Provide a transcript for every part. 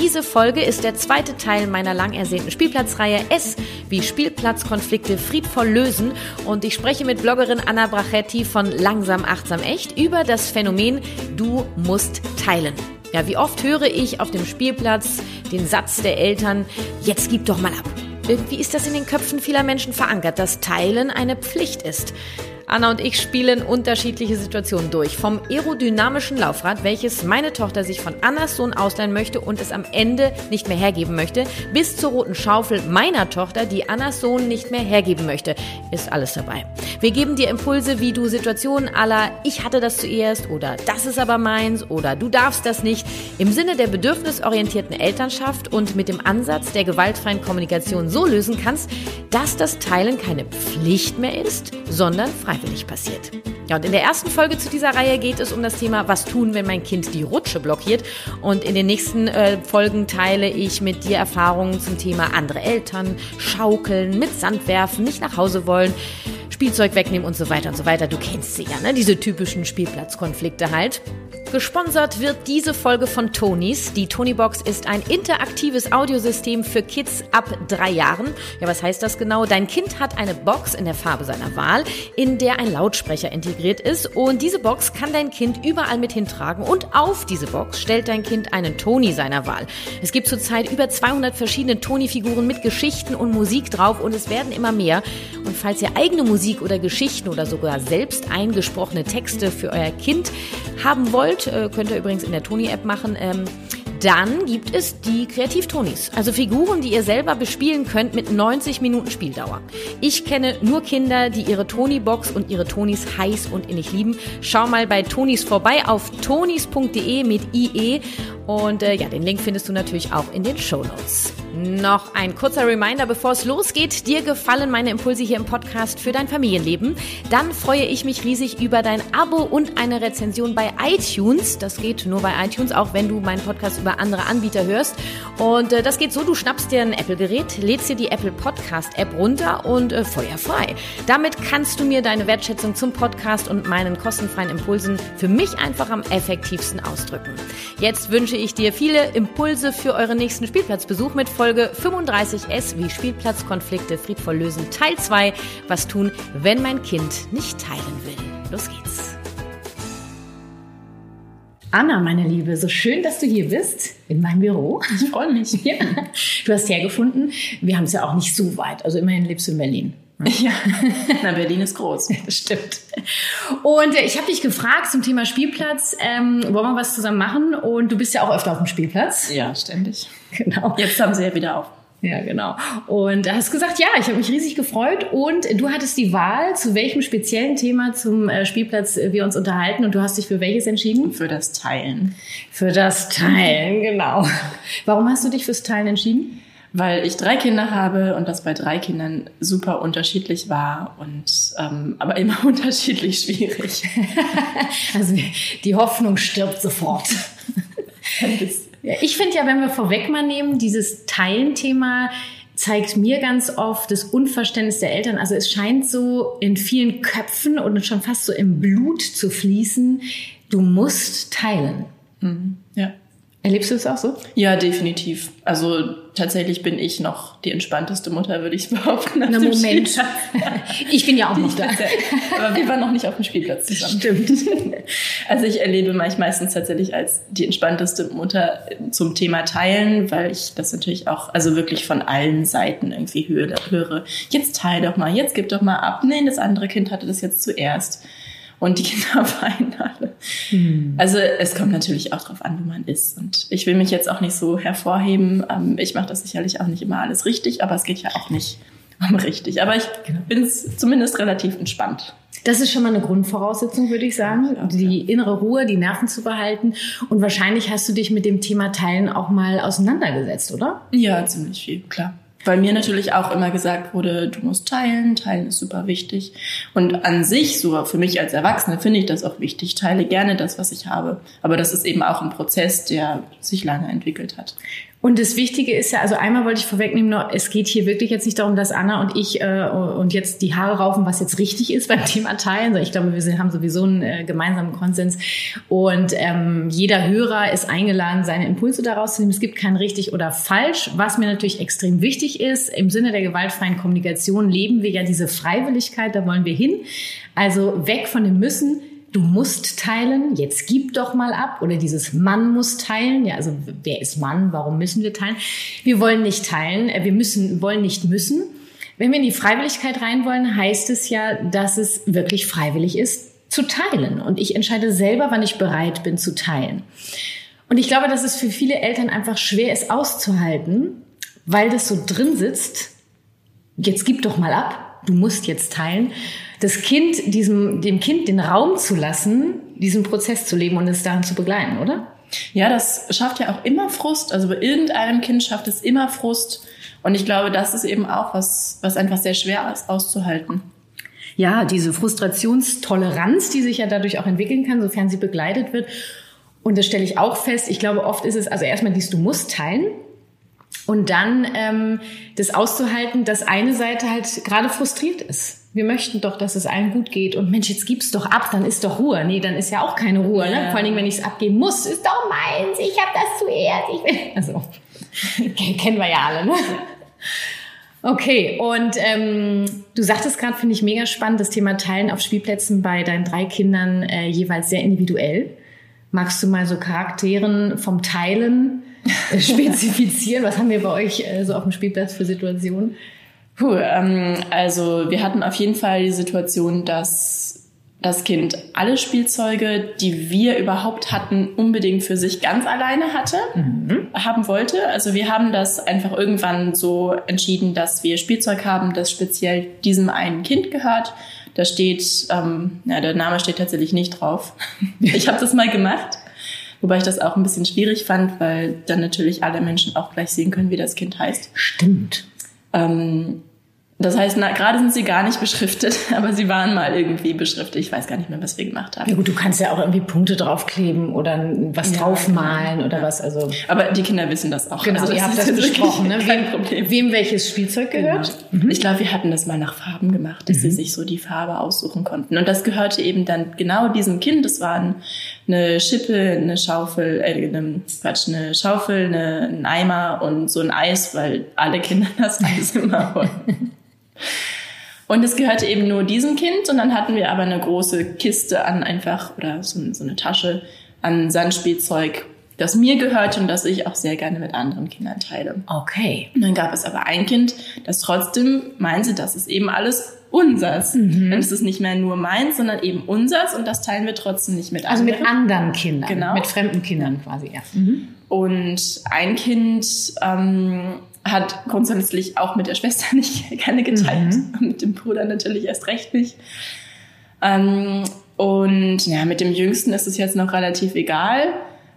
Diese Folge ist der zweite Teil meiner lang ersehnten Spielplatzreihe S wie Spielplatzkonflikte friedvoll lösen und ich spreche mit Bloggerin Anna Brachetti von Langsam Achtsam Echt über das Phänomen Du musst teilen. Ja, wie oft höre ich auf dem Spielplatz den Satz der Eltern, jetzt gib doch mal ab. Irgendwie ist das in den Köpfen vieler Menschen verankert, dass Teilen eine Pflicht ist. Anna und ich spielen unterschiedliche Situationen durch. Vom aerodynamischen Laufrad, welches meine Tochter sich von Annas Sohn ausleihen möchte und es am Ende nicht mehr hergeben möchte, bis zur roten Schaufel meiner Tochter, die Annas Sohn nicht mehr hergeben möchte, ist alles dabei. Wir geben dir Impulse, wie du Situationen aller ich hatte das zuerst oder das ist aber meins oder du darfst das nicht im Sinne der bedürfnisorientierten Elternschaft und mit dem Ansatz der gewaltfreien Kommunikation so lösen kannst, dass das Teilen keine Pflicht mehr ist, sondern frei freiwillig passiert. Ja, und in der ersten Folge zu dieser Reihe geht es um das Thema, was tun, wenn mein Kind die Rutsche blockiert. Und in den nächsten äh, Folgen teile ich mit dir Erfahrungen zum Thema andere Eltern, Schaukeln, mit Sand werfen, nicht nach Hause wollen. Spielzeug wegnehmen und so weiter und so weiter. Du kennst sie ja, ne? Diese typischen Spielplatzkonflikte halt. Gesponsert wird diese Folge von Tonys. Die Tonybox ist ein interaktives Audiosystem für Kids ab drei Jahren. Ja, was heißt das genau? Dein Kind hat eine Box in der Farbe seiner Wahl, in der ein Lautsprecher integriert ist. Und diese Box kann dein Kind überall mit hintragen. Und auf diese Box stellt dein Kind einen Tony seiner Wahl. Es gibt zurzeit über 200 verschiedene Tony-Figuren mit Geschichten und Musik drauf und es werden immer mehr. Und falls ihr eigene Musik oder Geschichten oder sogar selbst eingesprochene Texte für euer Kind haben wollt, wollt, äh, könnt ihr übrigens in der Toni-App machen, ähm, dann gibt es die Kreativ-Tonis, also Figuren, die ihr selber bespielen könnt mit 90 Minuten Spieldauer. Ich kenne nur Kinder, die ihre Toni-Box und ihre Tonis heiß und innig lieben. Schau mal bei Tonis vorbei auf tonis.de mit IE und äh, ja, den Link findest du natürlich auch in den Show Notes. Noch ein kurzer Reminder, bevor es losgeht. Dir gefallen meine Impulse hier im Podcast für dein Familienleben? Dann freue ich mich riesig über dein Abo und eine Rezension bei iTunes. Das geht nur bei iTunes, auch wenn du meinen Podcast über andere Anbieter hörst. Und äh, das geht so, du schnappst dir ein Apple-Gerät, lädst dir die Apple Podcast-App runter und äh, feuerfrei. Damit kannst du mir deine Wertschätzung zum Podcast und meinen kostenfreien Impulsen für mich einfach am effektivsten ausdrücken. Jetzt wünsche ich dir viele Impulse für euren nächsten Spielplatzbesuch mit Folge 35S wie Spielplatzkonflikte friedvoll lösen Teil 2. Was tun, wenn mein Kind nicht teilen will? Los geht's. Anna, meine Liebe, so schön, dass du hier bist in meinem Büro. Ich freue mich. Ja. Du hast hergefunden. Wir haben es ja auch nicht so weit. Also immerhin lebst du in Berlin. Ja, na Berlin ist groß. Das stimmt. Und äh, ich habe dich gefragt zum Thema Spielplatz, ähm, wollen wir was zusammen machen? Und du bist ja auch öfter auf dem Spielplatz. Ja, ständig. Genau. Jetzt haben sie ja wieder auf. Ja, genau. Und da hast gesagt, ja, ich habe mich riesig gefreut und du hattest die Wahl, zu welchem speziellen Thema zum äh, Spielplatz äh, wir uns unterhalten und du hast dich für welches entschieden? Für das Teilen. Für das Teilen, genau. Warum hast du dich fürs Teilen entschieden? weil ich drei Kinder habe und das bei drei Kindern super unterschiedlich war und ähm, aber immer unterschiedlich schwierig. also die Hoffnung stirbt sofort. Ja, ich finde ja, wenn wir vorweg mal nehmen, dieses Teilen-Thema zeigt mir ganz oft das Unverständnis der Eltern. Also es scheint so in vielen Köpfen und schon fast so im Blut zu fließen. Du musst teilen. Mhm. Ja. Erlebst du es auch so? Ja, definitiv. Also tatsächlich bin ich noch die entspannteste Mutter, würde ich behaupten. Na Moment. ich bin ja auch noch da. Aber wir waren noch nicht auf dem Spielplatz zusammen. Stimmt. Also ich erlebe mich meistens tatsächlich als die entspannteste Mutter zum Thema Teilen, weil ich das natürlich auch, also wirklich von allen Seiten irgendwie höre. höre. Jetzt teil doch mal, jetzt gib doch mal ab. Nee, das andere Kind hatte das jetzt zuerst und die Kinder weinen alle. Hm. Also es kommt natürlich auch drauf an, wo man ist. Und ich will mich jetzt auch nicht so hervorheben. Ähm, ich mache das sicherlich auch nicht immer alles richtig, aber es geht ja auch nicht um richtig. Aber ich genau. bin zumindest relativ entspannt. Das ist schon mal eine Grundvoraussetzung, würde ich sagen, ja, die innere Ruhe, die Nerven zu behalten. Und wahrscheinlich hast du dich mit dem Thema Teilen auch mal auseinandergesetzt, oder? Ja, ziemlich viel, klar. Weil mir natürlich auch immer gesagt wurde, du musst teilen, teilen ist super wichtig. Und an sich, so für mich als Erwachsene, finde ich das auch wichtig. Teile gerne das, was ich habe. Aber das ist eben auch ein Prozess, der sich lange entwickelt hat. Und das Wichtige ist ja, also einmal wollte ich vorwegnehmen, es geht hier wirklich jetzt nicht darum, dass Anna und ich äh, und jetzt die Haare raufen, was jetzt richtig ist beim Thema Teilen. Ich glaube, wir haben sowieso einen äh, gemeinsamen Konsens. Und ähm, jeder Hörer ist eingeladen, seine Impulse daraus zu nehmen. Es gibt kein richtig oder falsch. Was mir natürlich extrem wichtig ist, im Sinne der gewaltfreien Kommunikation leben wir ja diese Freiwilligkeit, da wollen wir hin. Also weg von dem Müssen du musst teilen, jetzt gib doch mal ab oder dieses Mann muss teilen. Ja, also wer ist Mann? Warum müssen wir teilen? Wir wollen nicht teilen, äh, wir müssen, wollen nicht müssen. Wenn wir in die Freiwilligkeit rein wollen, heißt es ja, dass es wirklich freiwillig ist, zu teilen. Und ich entscheide selber, wann ich bereit bin zu teilen. Und ich glaube, dass es für viele Eltern einfach schwer ist auszuhalten, weil das so drin sitzt. Jetzt gib doch mal ab, du musst jetzt teilen das Kind, diesem, dem Kind den Raum zu lassen, diesen Prozess zu leben und es daran zu begleiten, oder? Ja, das schafft ja auch immer Frust. Also bei irgendeinem Kind schafft es immer Frust. Und ich glaube, das ist eben auch was, was einfach sehr schwer ist auszuhalten. Ja, diese Frustrationstoleranz, die sich ja dadurch auch entwickeln kann, sofern sie begleitet wird. Und das stelle ich auch fest. Ich glaube, oft ist es, also erstmal dies, du musst teilen. Und dann ähm, das auszuhalten, dass eine Seite halt gerade frustriert ist wir möchten doch, dass es allen gut geht und Mensch, jetzt gib's doch ab, dann ist doch Ruhe. Nee, dann ist ja auch keine Ruhe. Ne? Vor allen Dingen, wenn ich es abgeben muss, ist doch meins, ich habe das zuerst. Ich will. Also, kennen wir ja alle, ne? Okay, und ähm, du sagtest gerade, finde ich mega spannend, das Thema Teilen auf Spielplätzen bei deinen drei Kindern äh, jeweils sehr individuell. Magst du mal so Charakteren vom Teilen spezifizieren? Was haben wir bei euch äh, so auf dem Spielplatz für Situationen? Puh, ähm, also wir hatten auf jeden Fall die Situation, dass das Kind alle Spielzeuge, die wir überhaupt hatten, unbedingt für sich ganz alleine hatte, mhm. haben wollte. Also wir haben das einfach irgendwann so entschieden, dass wir Spielzeug haben, das speziell diesem einen Kind gehört. Da steht, ähm, ja, der Name steht tatsächlich nicht drauf. ich habe das mal gemacht. Wobei ich das auch ein bisschen schwierig fand, weil dann natürlich alle Menschen auch gleich sehen können, wie das Kind heißt. Stimmt. Ähm, das heißt, na, gerade sind sie gar nicht beschriftet, aber sie waren mal irgendwie beschriftet. Ich weiß gar nicht mehr, was wir gemacht haben. Ja gut, du kannst ja auch irgendwie Punkte draufkleben oder was ja, draufmalen genau. oder was. Also aber die Kinder wissen das auch. Genau, also ihr habt das besprochen, ne? Wem, wem, welches Spielzeug genau. gehört? Genau. Mhm. Ich glaube, wir hatten das mal nach Farben gemacht, dass mhm. sie sich so die Farbe aussuchen konnten. Und das gehörte eben dann genau diesem Kind. Das waren eine Schippe, eine Schaufel, äh, eine, Quatsch, eine Schaufel, eine, ein Eimer und so ein Eis, weil alle Kinder das Eis immer wollen. Und es gehörte eben nur diesem Kind und dann hatten wir aber eine große Kiste an einfach oder so, so eine Tasche an Sandspielzeug, das mir gehörte und das ich auch sehr gerne mit anderen Kindern teile. Okay. Und dann gab es aber ein Kind, das trotzdem meinte, das ist eben alles unsers. Mhm. Dann ist es nicht mehr nur meins, sondern eben unsers und das teilen wir trotzdem nicht mit anderen. Also mit anderen Kindern, genau. mit fremden Kindern quasi, ja. Mhm. Und ein Kind ähm, hat grundsätzlich auch mit der Schwester nicht gerne geteilt, mhm. mit dem Bruder natürlich erst recht nicht. Ähm, und ja, mit dem Jüngsten ist es jetzt noch relativ egal.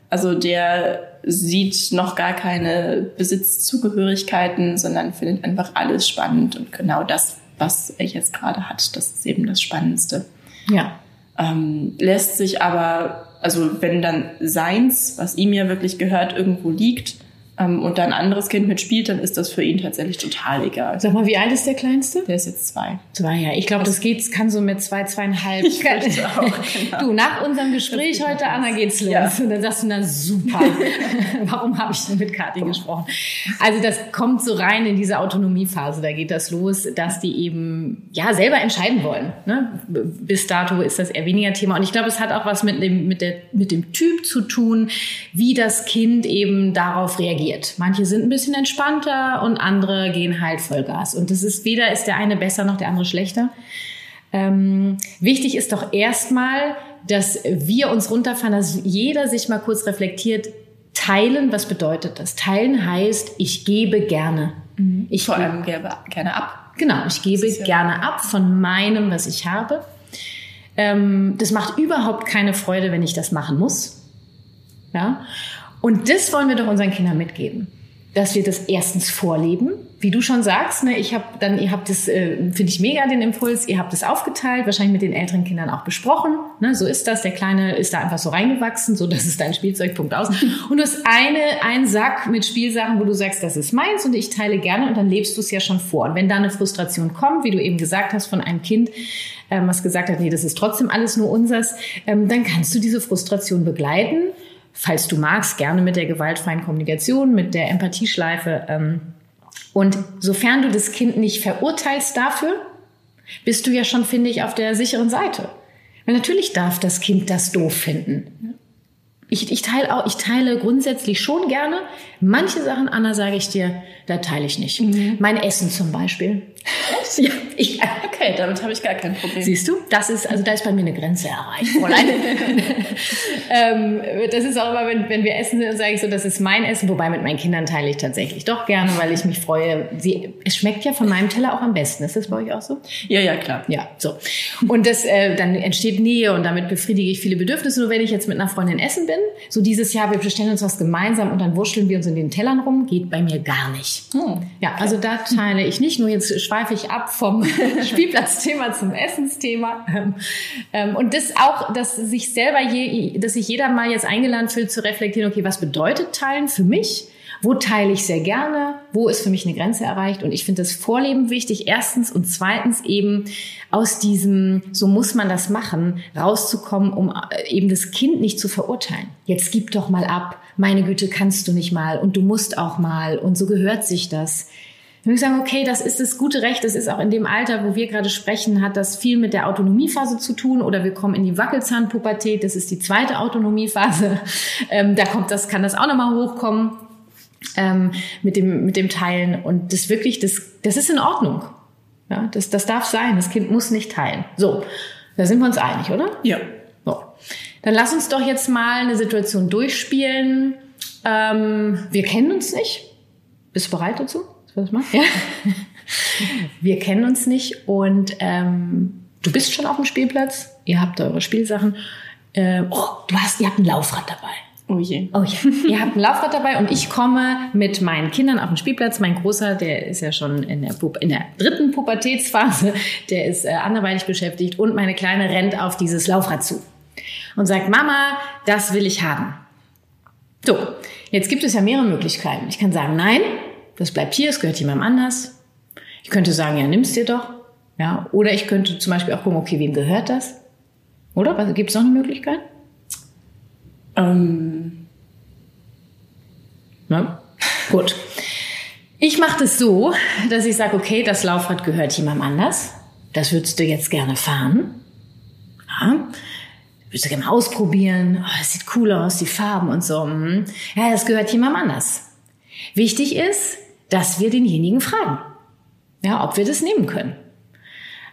Also der sieht noch gar keine Besitzzugehörigkeiten, sondern findet einfach alles spannend und genau das, was er jetzt gerade hat, das ist eben das Spannendste. Ja. Ähm, lässt sich aber, also wenn dann seins, was ihm ja wirklich gehört, irgendwo liegt, ähm, und da ein anderes Kind mitspielt, dann ist das für ihn tatsächlich total egal. Sag mal, wie alt ist der Kleinste? Der ist jetzt zwei. Zwei, ja. Ich glaube, das geht, kann so mit zwei, zweieinhalb. Ich auch, genau. Du, nach unserem Gespräch heute, Anna, geht's los. Ja. Und dann sagst du, na super. Warum habe ich denn mit Kathi gesprochen? Also das kommt so rein in diese Autonomiephase. Da geht das los, dass die eben, ja, selber entscheiden wollen. Ne? Bis dato ist das eher weniger Thema. Und ich glaube, es hat auch was mit dem, mit der, mit dem Typ zu tun, wie das Kind eben darauf reagiert reagiert. Manche sind ein bisschen entspannter und andere gehen halt Vollgas. Und das ist weder ist der eine besser noch der andere schlechter. Ähm, wichtig ist doch erstmal, dass wir uns runterfahren, dass jeder sich mal kurz reflektiert, teilen, was bedeutet das? Teilen heißt, ich gebe gerne. Mhm. Ich Vor allem gebe gerne ab. Genau, ich gebe ja gerne ab von meinem, was ich habe. Ähm, das macht überhaupt keine Freude, wenn ich das machen muss. Ja. Und das wollen wir doch unseren Kindern mitgeben. dass wir das erstens vorleben. Wie du schon sagst, ne, ich habe dann, ihr habt das, äh, finde ich mega den Impuls, ihr habt es aufgeteilt, wahrscheinlich mit den älteren Kindern auch besprochen. Ne, so ist das. Der Kleine ist da einfach so reingewachsen, so das ist dein Spielzeugpunkt aus. Und du hast eine, einen Sack mit Spielsachen, wo du sagst, das ist meins und ich teile gerne und dann lebst du es ja schon vor. Und wenn da eine Frustration kommt, wie du eben gesagt hast, von einem Kind, ähm, was gesagt hat, nee, das ist trotzdem alles nur unseres, ähm, dann kannst du diese Frustration begleiten falls du magst, gerne mit der gewaltfreien Kommunikation, mit der Empathieschleife. Ähm, und sofern du das Kind nicht verurteilst dafür, bist du ja schon, finde ich, auf der sicheren Seite. Weil natürlich darf das Kind das doof finden. Ich, ich, teile auch, ich teile grundsätzlich schon gerne. Manche Sachen, Anna, sage ich dir, da teile ich nicht. Mhm. Mein Essen zum Beispiel. ja, ich, okay, damit habe ich gar kein Problem. Siehst du, das ist, also da ist bei mir eine Grenze erreicht, ähm, das ist auch immer, wenn, wenn wir essen sind, sage ich so, das ist mein Essen. Wobei mit meinen Kindern teile ich tatsächlich doch gerne, weil ich mich freue. Sie, es schmeckt ja von meinem Teller auch am besten. Ist das bei euch auch so? Ja, ja, klar. Ja, so. Und das, äh, dann entsteht Nähe und damit befriedige ich viele Bedürfnisse. Nur wenn ich jetzt mit einer Freundin essen bin, so dieses Jahr, wir bestellen uns was gemeinsam und dann wurschteln wir uns in den Tellern rum, geht bei mir gar nicht. Hm. Ja, also da teile ich nicht. Nur jetzt schweife ich ab vom Spielplatzthema zum Essensthema. Ähm, und das auch, dass sich selber je, dass sich jeder mal jetzt eingeladen fühlt zu reflektieren, okay, was bedeutet Teilen für mich? Wo teile ich sehr gerne? Wo ist für mich eine Grenze erreicht? Und ich finde das Vorleben wichtig, erstens. Und zweitens eben aus diesem, so muss man das machen, rauszukommen, um äh, eben das Kind nicht zu verurteilen. Jetzt gib doch mal ab. Meine Güte, kannst du nicht mal. Und du musst auch mal. Und so gehört sich das. Würde ich sagen, okay, das ist das gute Recht. Das ist auch in dem Alter, wo wir gerade sprechen, hat das viel mit der Autonomiephase zu tun. Oder wir kommen in die Wackelzahnpubertät. Das ist die zweite Autonomiephase. Ähm, da kommt das, kann das auch nochmal hochkommen ähm, mit, dem, mit dem Teilen. Und das wirklich, das, das ist in Ordnung. Ja, das, das darf sein. Das Kind muss nicht teilen. So, da sind wir uns einig, oder? Ja. So. Dann lass uns doch jetzt mal eine Situation durchspielen. Ähm, wir kennen uns nicht. Bist du bereit dazu? Was mal? Ja. wir kennen uns nicht und ähm, du bist schon auf dem Spielplatz. Ihr habt eure Spielsachen. Äh, oh, du hast, ihr habt ein Laufrad dabei. Oh je. Oh je. Ihr habt ein Laufrad dabei und ich komme mit meinen Kindern auf den Spielplatz. Mein Großer, der ist ja schon in der, in der dritten Pubertätsphase, der ist äh, anderweitig beschäftigt und meine Kleine rennt auf dieses Laufrad zu und sagt, Mama, das will ich haben. So, jetzt gibt es ja mehrere Möglichkeiten. Ich kann sagen, nein, das bleibt hier, es gehört jemandem anders. Ich könnte sagen, ja, nimm's dir doch. Ja, oder ich könnte zum Beispiel auch gucken, okay, wem gehört das? Oder? Gibt es noch eine Möglichkeit? Ähm. Na, gut. Ich mache das so, dass ich sage, okay, das Laufrad gehört jemandem anders. Das würdest du jetzt gerne fahren. Ja. Würdest du gerne ausprobieren. Oh, das sieht cool aus, die Farben und so. Hm. Ja, das gehört jemandem anders. Wichtig ist, dass wir denjenigen fragen, ja, ob wir das nehmen können.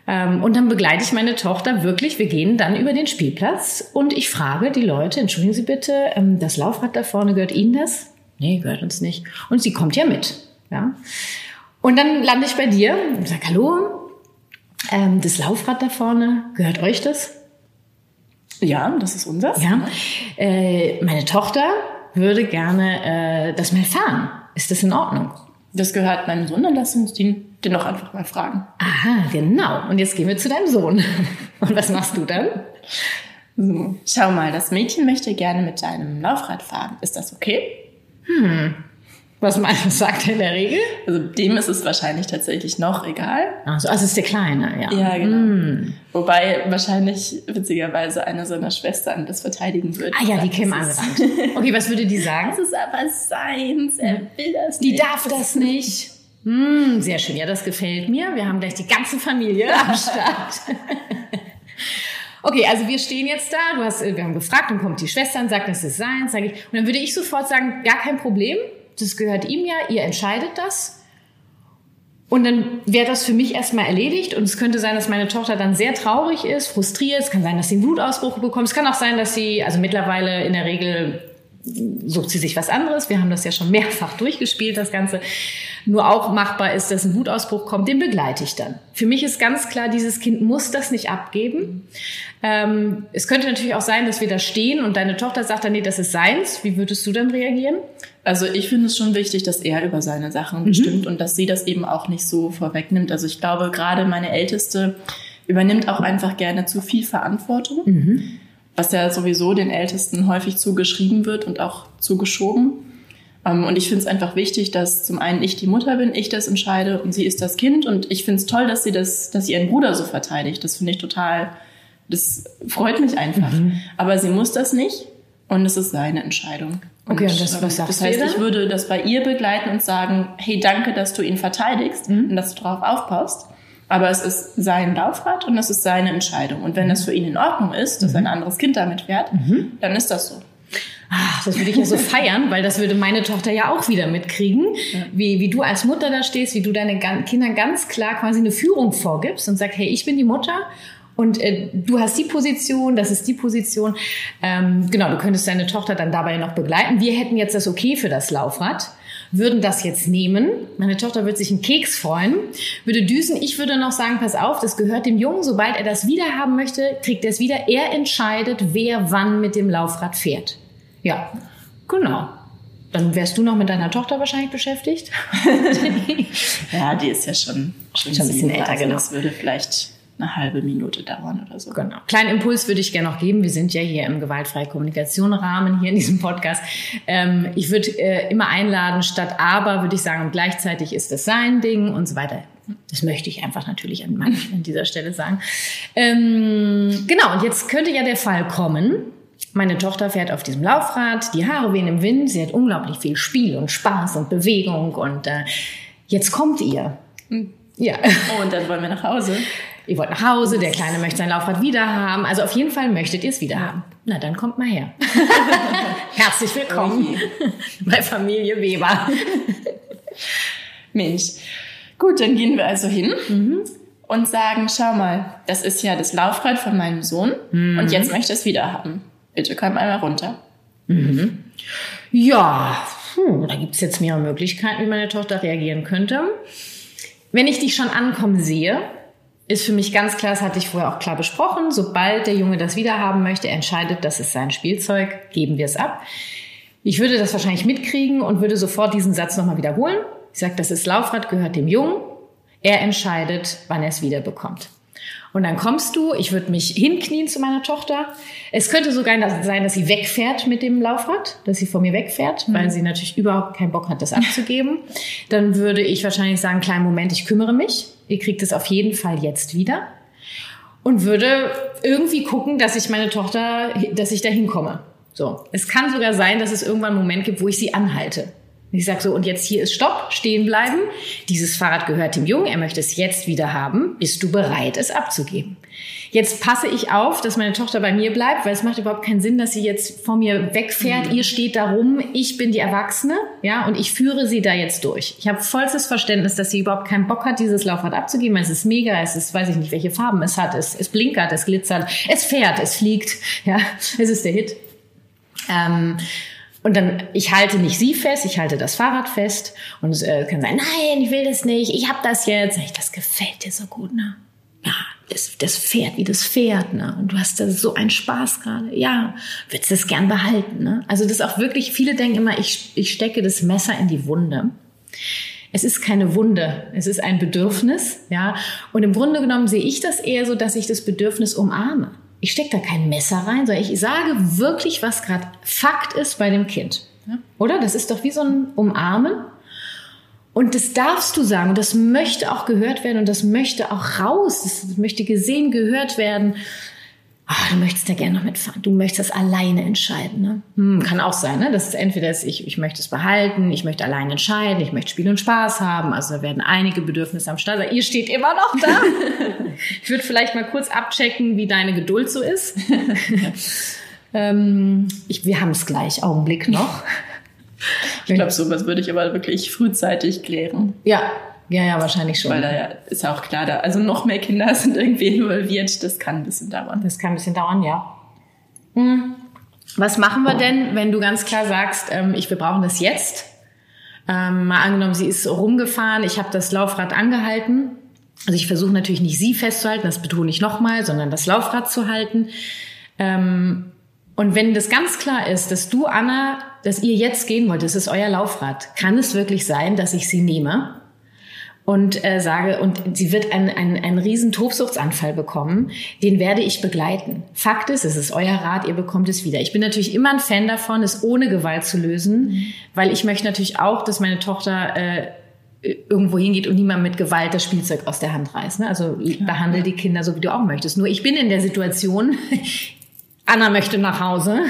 Ähm, und dann begleite ich meine Tochter wirklich. Wir gehen dann über den Spielplatz und ich frage die Leute, entschuldigen Sie bitte, ähm, das Laufrad da vorne, gehört Ihnen das? Nee, gehört uns nicht. Und sie kommt ja mit. Ja. Und dann lande ich bei dir und sage, hallo, ähm, das Laufrad da vorne, gehört euch das? Ja, das ist unser. Ja. Äh, meine Tochter würde gerne äh, das mal fahren. Ist das in Ordnung? Das gehört meinem Sohn, dann lass uns den, den doch einfach mal fragen. Aha, genau. Und jetzt gehen wir zu deinem Sohn. Und was machst du dann? So, schau mal, das Mädchen möchte gerne mit deinem Laufrad fahren. Ist das okay? Hm. Was du, sagt er in der Regel? Also dem ist es wahrscheinlich tatsächlich noch egal. Also, also ist der Kleine, ja. Ja, genau. Mm. Wobei wahrscheinlich witzigerweise eine seiner Schwestern das verteidigen würde. Ah ja, die käme angerannt. Okay, was würde die sagen? Das ist aber seins, er will das die nicht. Die darf das nicht. Mm, sehr schön, ja, das gefällt mir. Wir haben gleich die ganze Familie am Start. Okay, also wir stehen jetzt da, du hast, wir haben gefragt, dann kommt die Schwester und sagt, das ist seins, sage ich. Und dann würde ich sofort sagen, gar kein Problem, das gehört ihm ja, ihr entscheidet das. Und dann wäre das für mich erstmal erledigt. Und es könnte sein, dass meine Tochter dann sehr traurig ist, frustriert. Es kann sein, dass sie einen Blutausbruch bekommt. Es kann auch sein, dass sie, also mittlerweile in der Regel sucht sie sich was anderes. Wir haben das ja schon mehrfach durchgespielt, das Ganze. Nur auch machbar ist, dass ein Wutausbruch kommt, den begleite ich dann. Für mich ist ganz klar, dieses Kind muss das nicht abgeben. Ähm, es könnte natürlich auch sein, dass wir da stehen und deine Tochter sagt dann, nee, das ist seins. Wie würdest du dann reagieren? Also ich finde es schon wichtig, dass er über seine Sachen mhm. bestimmt und dass sie das eben auch nicht so vorwegnimmt. Also ich glaube, gerade meine Älteste übernimmt auch einfach gerne zu viel Verantwortung. Mhm was ja sowieso den Ältesten häufig zugeschrieben wird und auch zugeschoben. Ähm, und ich finde es einfach wichtig, dass zum einen ich die Mutter bin, ich das entscheide und sie ist das Kind. Und ich finde es toll, dass sie das, dass sie ihren Bruder so verteidigt. Das finde ich total, das freut mich einfach. Mhm. Aber sie muss das nicht und es ist seine Entscheidung. Okay, und, das, was sagst das heißt, ich würde das bei ihr begleiten und sagen, hey, danke, dass du ihn verteidigst mhm. und dass du darauf aufpasst. Aber es ist sein Laufrad und es ist seine Entscheidung. Und wenn das für ihn in Ordnung ist, dass ein mhm. anderes Kind damit fährt, mhm. dann ist das so. Ach, das würde ich ja so feiern, weil das würde meine Tochter ja auch wieder mitkriegen, ja. wie, wie du als Mutter da stehst, wie du deinen Kindern ganz klar quasi eine Führung vorgibst und sagst, hey, ich bin die Mutter und äh, du hast die Position, das ist die Position. Ähm, genau, du könntest deine Tochter dann dabei noch begleiten. Wir hätten jetzt das Okay für das Laufrad würden das jetzt nehmen. Meine Tochter wird sich einen Keks freuen, würde düsen. Ich würde noch sagen, pass auf, das gehört dem Jungen. Sobald er das wieder haben möchte, kriegt er es wieder. Er entscheidet, wer wann mit dem Laufrad fährt. Ja, genau. Dann wärst du noch mit deiner Tochter wahrscheinlich beschäftigt. ja, die ist ja schon, schon, schon ein bisschen älter. Also genau. Das würde vielleicht eine halbe Minute dauern oder so. Genau. Kleinen Impuls würde ich gerne noch geben. Wir sind ja hier im gewaltfreie Kommunikation Rahmen hier in diesem Podcast. Ähm, ich würde äh, immer einladen, statt aber würde ich sagen, und gleichzeitig ist es sein Ding und so weiter. Das möchte ich einfach natürlich an, an dieser Stelle sagen. Ähm, genau, und jetzt könnte ja der Fall kommen, meine Tochter fährt auf diesem Laufrad, die Haare wehen im Wind, sie hat unglaublich viel Spiel und Spaß und Bewegung und äh, jetzt kommt ihr. Hm. Ja. Oh, und dann wollen wir nach Hause ihr wollt nach Hause, der Kleine möchte sein Laufrad wieder haben. Also auf jeden Fall möchtet ihr es wieder haben. Na, dann kommt mal her. Herzlich willkommen bei Familie Weber. Mensch. Gut, dann gehen wir also hin mhm. und sagen, schau mal, das ist ja das Laufrad von meinem Sohn mhm. und jetzt möchte es wieder haben. Bitte komm einmal runter. Mhm. Ja, hm, da gibt es jetzt mehrere Möglichkeiten, wie meine Tochter reagieren könnte. Wenn ich dich schon ankommen sehe, ist für mich ganz klar, das hatte ich vorher auch klar besprochen, sobald der Junge das wiederhaben möchte, entscheidet, das ist sein Spielzeug, geben wir es ab. Ich würde das wahrscheinlich mitkriegen und würde sofort diesen Satz nochmal wiederholen. Ich sage, das ist Laufrad, gehört dem Jungen. Er entscheidet, wann er es wiederbekommt. Und dann kommst du, ich würde mich hinknien zu meiner Tochter. Es könnte sogar sein, dass sie wegfährt mit dem Laufrad, dass sie vor mir wegfährt, mhm. weil sie natürlich überhaupt keinen Bock hat, das abzugeben. Dann würde ich wahrscheinlich sagen, kleinen Moment, ich kümmere mich ihr kriegt es auf jeden Fall jetzt wieder und würde irgendwie gucken, dass ich meine Tochter, dass ich da hinkomme. So. Es kann sogar sein, dass es irgendwann einen Moment gibt, wo ich sie anhalte. Ich sage so, und jetzt hier ist Stopp, stehen bleiben. Dieses Fahrrad gehört dem Jungen, er möchte es jetzt wieder haben. Bist du bereit, es abzugeben? Jetzt passe ich auf, dass meine Tochter bei mir bleibt, weil es macht überhaupt keinen Sinn, dass sie jetzt vor mir wegfährt. Mhm. Ihr steht da rum, ich bin die Erwachsene, ja, und ich führe sie da jetzt durch. Ich habe vollstes Verständnis, dass sie überhaupt keinen Bock hat, dieses Laufrad abzugeben. Es ist mega, es ist, weiß ich nicht, welche Farben es hat. Es, es blinkert, es glitzert, es fährt, es fliegt, ja, es ist der Hit. Ähm, und dann, ich halte nicht sie fest, ich halte das Fahrrad fest und es äh, kann sein, nein, ich will das nicht, ich habe das jetzt. Ich, das gefällt dir so gut, ne? Ja, das, das fährt wie das Pferd, ne? Und du hast da so einen Spaß gerade. Ja, würdest das gern behalten, ne? Also das auch wirklich, viele denken immer, ich, ich stecke das Messer in die Wunde. Es ist keine Wunde, es ist ein Bedürfnis, ja. Und im Grunde genommen sehe ich das eher so, dass ich das Bedürfnis umarme ich stecke da kein Messer rein, sondern ich sage wirklich, was gerade Fakt ist bei dem Kind. Oder? Das ist doch wie so ein Umarmen. Und das darfst du sagen. Und das möchte auch gehört werden und das möchte auch raus. Das möchte gesehen, gehört werden ah, du möchtest da gerne noch mitfahren, du möchtest das alleine entscheiden. Ne? Hm, kann auch sein, ne? Das ist entweder das, ich, ich möchte es behalten, ich möchte alleine entscheiden, ich möchte Spiel und Spaß haben. Also da werden einige Bedürfnisse am Start. Ihr steht immer noch da. ich würde vielleicht mal kurz abchecken, wie deine Geduld so ist. ähm, ich, wir haben es gleich, Augenblick noch. Ich glaube, sowas würde ich aber wirklich frühzeitig klären. Ja, ja, ja, wahrscheinlich schon. Weil da ja, ist ja auch klar, da, also noch mehr Kinder sind irgendwie involviert. Das kann ein bisschen dauern. Das kann ein bisschen dauern, ja. Hm. Was machen wir denn, wenn du ganz klar sagst, ähm, ich, wir brauchen das jetzt? Ähm, mal angenommen, sie ist rumgefahren, ich habe das Laufrad angehalten. Also ich versuche natürlich nicht sie festzuhalten, das betone ich nochmal, sondern das Laufrad zu halten. Ähm, und wenn das ganz klar ist, dass du, Anna, dass ihr jetzt gehen wollt, das ist euer Laufrad, kann es wirklich sein, dass ich sie nehme und äh, sage, und sie wird einen, einen, einen riesen Tobsuchtsanfall bekommen, den werde ich begleiten. Fakt ist, es ist euer Rat, ihr bekommt es wieder. Ich bin natürlich immer ein Fan davon, es ohne Gewalt zu lösen, mhm. weil ich möchte natürlich auch, dass meine Tochter äh, irgendwo hingeht und niemand mit Gewalt das Spielzeug aus der Hand reißt. Ne? Also ja, behandle ja. die Kinder so, wie du auch möchtest. Nur ich bin in der Situation, Anna möchte nach Hause.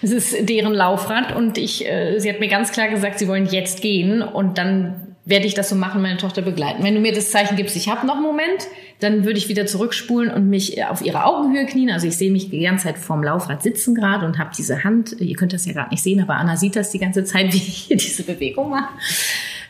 Es ist deren Laufrad und ich, äh, sie hat mir ganz klar gesagt, sie wollen jetzt gehen und dann werde ich das so machen, meine Tochter begleiten. Wenn du mir das Zeichen gibst, ich habe noch einen Moment, dann würde ich wieder zurückspulen und mich auf ihre Augenhöhe knien. Also ich sehe mich die ganze Zeit vorm Laufrad sitzen gerade und habe diese Hand, ihr könnt das ja gerade nicht sehen, aber Anna sieht das die ganze Zeit, wie ich hier diese Bewegung mache.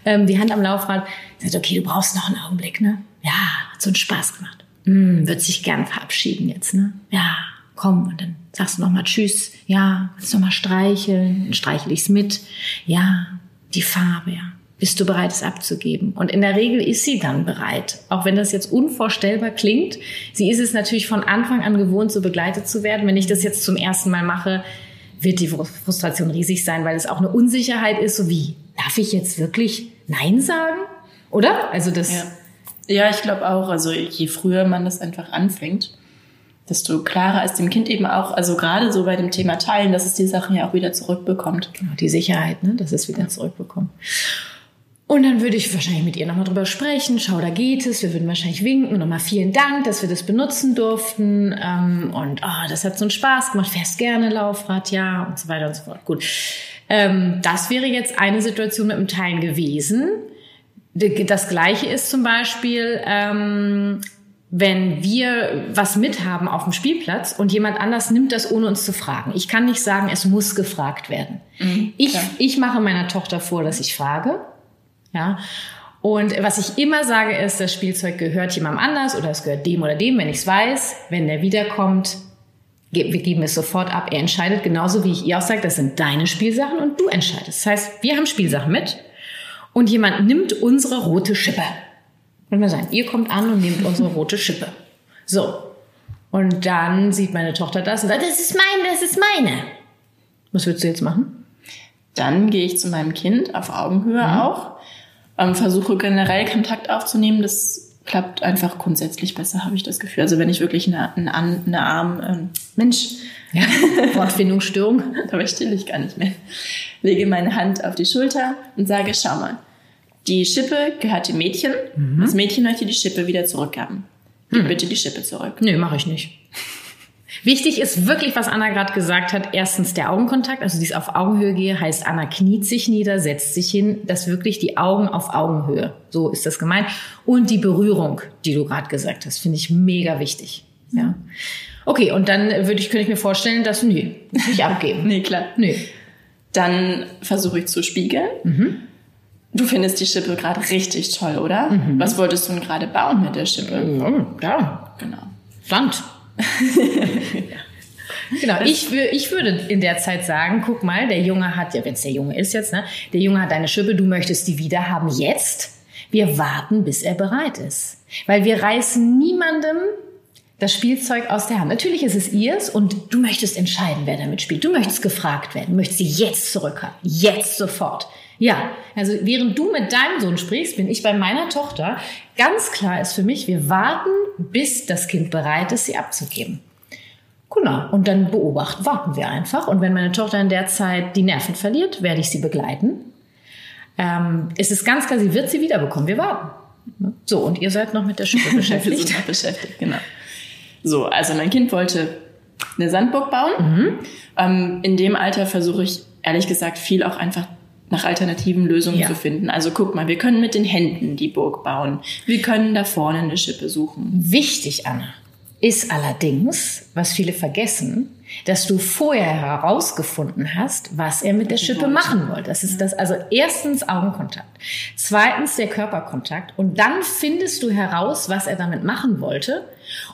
Ähm, die Hand am Laufrad. Sagt, okay, du brauchst noch einen Augenblick, ne? Ja, hat so einen Spaß gemacht. Hm, wird sich gern verabschieden jetzt, ne? Ja, komm. Und dann sagst du nochmal Tschüss. Ja, kannst du nochmal streicheln. Dann streichel ich's mit. Ja, die Farbe, ja bist du bereit, es abzugeben? Und in der Regel ist sie dann bereit. Auch wenn das jetzt unvorstellbar klingt. Sie ist es natürlich von Anfang an gewohnt, so begleitet zu werden. Wenn ich das jetzt zum ersten Mal mache, wird die Frustration riesig sein, weil es auch eine Unsicherheit ist, so wie, darf ich jetzt wirklich Nein sagen? Oder? Also das. Ja, ja ich glaube auch. Also je früher man das einfach anfängt, desto klarer ist dem Kind eben auch, also gerade so bei dem Thema Teilen, dass es die Sachen ja auch wieder zurückbekommt. Genau, die Sicherheit, ne, dass es wieder zurückbekommt. Und dann würde ich wahrscheinlich mit ihr nochmal drüber sprechen. Schau, da geht es. Wir würden wahrscheinlich winken. Nochmal vielen Dank, dass wir das benutzen durften. Ähm, und oh, das hat so einen Spaß gemacht. Fährst gerne Laufrad, ja, und so weiter und so fort. Gut. Ähm, das wäre jetzt eine Situation mit dem Teilen gewesen. Das gleiche ist zum Beispiel, ähm, wenn wir was mithaben auf dem Spielplatz und jemand anders nimmt das, ohne uns zu fragen. Ich kann nicht sagen, es muss gefragt werden. Mhm, ich, ich mache meiner Tochter vor, dass ich frage. Ja. Und was ich immer sage ist, das Spielzeug gehört jemandem anders oder es gehört dem oder dem, wenn ich es weiß. Wenn der wiederkommt, wir geben es sofort ab. Er entscheidet genauso wie ich ihr auch sage, das sind deine Spielsachen und du entscheidest. Das heißt, wir haben Spielsachen mit und jemand nimmt unsere rote Schippe. Wenn wir sagen, ihr kommt an und nehmt unsere rote Schippe. So. Und dann sieht meine Tochter das und sagt, das ist meine, das ist meine. Was würdest du jetzt machen? Dann gehe ich zu meinem Kind auf Augenhöhe mhm. auch ähm, versuche generell Kontakt aufzunehmen. Das klappt einfach grundsätzlich besser, habe ich das Gefühl. Also wenn ich wirklich eine, eine, eine Arm, ähm, Mensch, ja, Wortfindungsstörung, dabei still ich gar nicht mehr, lege meine Hand auf die Schulter und sage, schau mal, die Schippe gehört dem Mädchen. Mhm. Das Mädchen möchte die Schippe wieder zurückhaben. Gib hm. bitte die Schippe zurück. Nee, mache ich nicht. Wichtig ist wirklich, was Anna gerade gesagt hat. Erstens der Augenkontakt, also dies auf Augenhöhe gehe, heißt Anna kniet sich nieder, setzt sich hin, dass wirklich die Augen auf Augenhöhe. So ist das gemeint. Und die Berührung, die du gerade gesagt hast, finde ich mega wichtig. Ja. Okay, und dann würde ich, könnte ich mir vorstellen, dass, nö, nicht abgeben. nee, klar. Nö. Dann versuche ich zu spiegeln. Mhm. Du findest die Schippe gerade richtig toll, oder? Mhm. Was wolltest du denn gerade bauen mit der Schippe? Ja, genau. Sand. Genau, ich, ich würde in der Zeit sagen, guck mal, der Junge hat, ja, wenn es der Junge ist jetzt, ne, der Junge hat deine Schippe, du möchtest die wieder haben jetzt. Wir warten, bis er bereit ist. Weil wir reißen niemandem das Spielzeug aus der Hand. Natürlich ist es ihrs und du möchtest entscheiden, wer damit spielt. Du möchtest gefragt werden, du möchtest sie jetzt zurückhaben. Jetzt sofort. Ja, also während du mit deinem Sohn sprichst, bin ich bei meiner Tochter. Ganz klar ist für mich, wir warten, bis das Kind bereit ist, sie abzugeben. Genau. Und dann beobachten, warten wir einfach. Und wenn meine Tochter in der Zeit die Nerven verliert, werde ich sie begleiten. Ähm, es ist ganz klar, sie wird sie wiederbekommen. Wir warten. So, und ihr seid noch mit der Schippe beschäftigt. wir sind noch beschäftigt, genau. So, also mein Kind wollte eine Sandburg bauen. Mhm. Ähm, in dem Alter versuche ich ehrlich gesagt viel auch einfach nach alternativen Lösungen ja. zu finden. Also guck mal, wir können mit den Händen die Burg bauen. Wir können da vorne eine Schippe suchen. Wichtig, Anna, ist allerdings, was viele vergessen, dass du vorher herausgefunden hast, was er mit der Schippe machen wollte. Das ist das, also erstens Augenkontakt, zweitens der Körperkontakt und dann findest du heraus, was er damit machen wollte,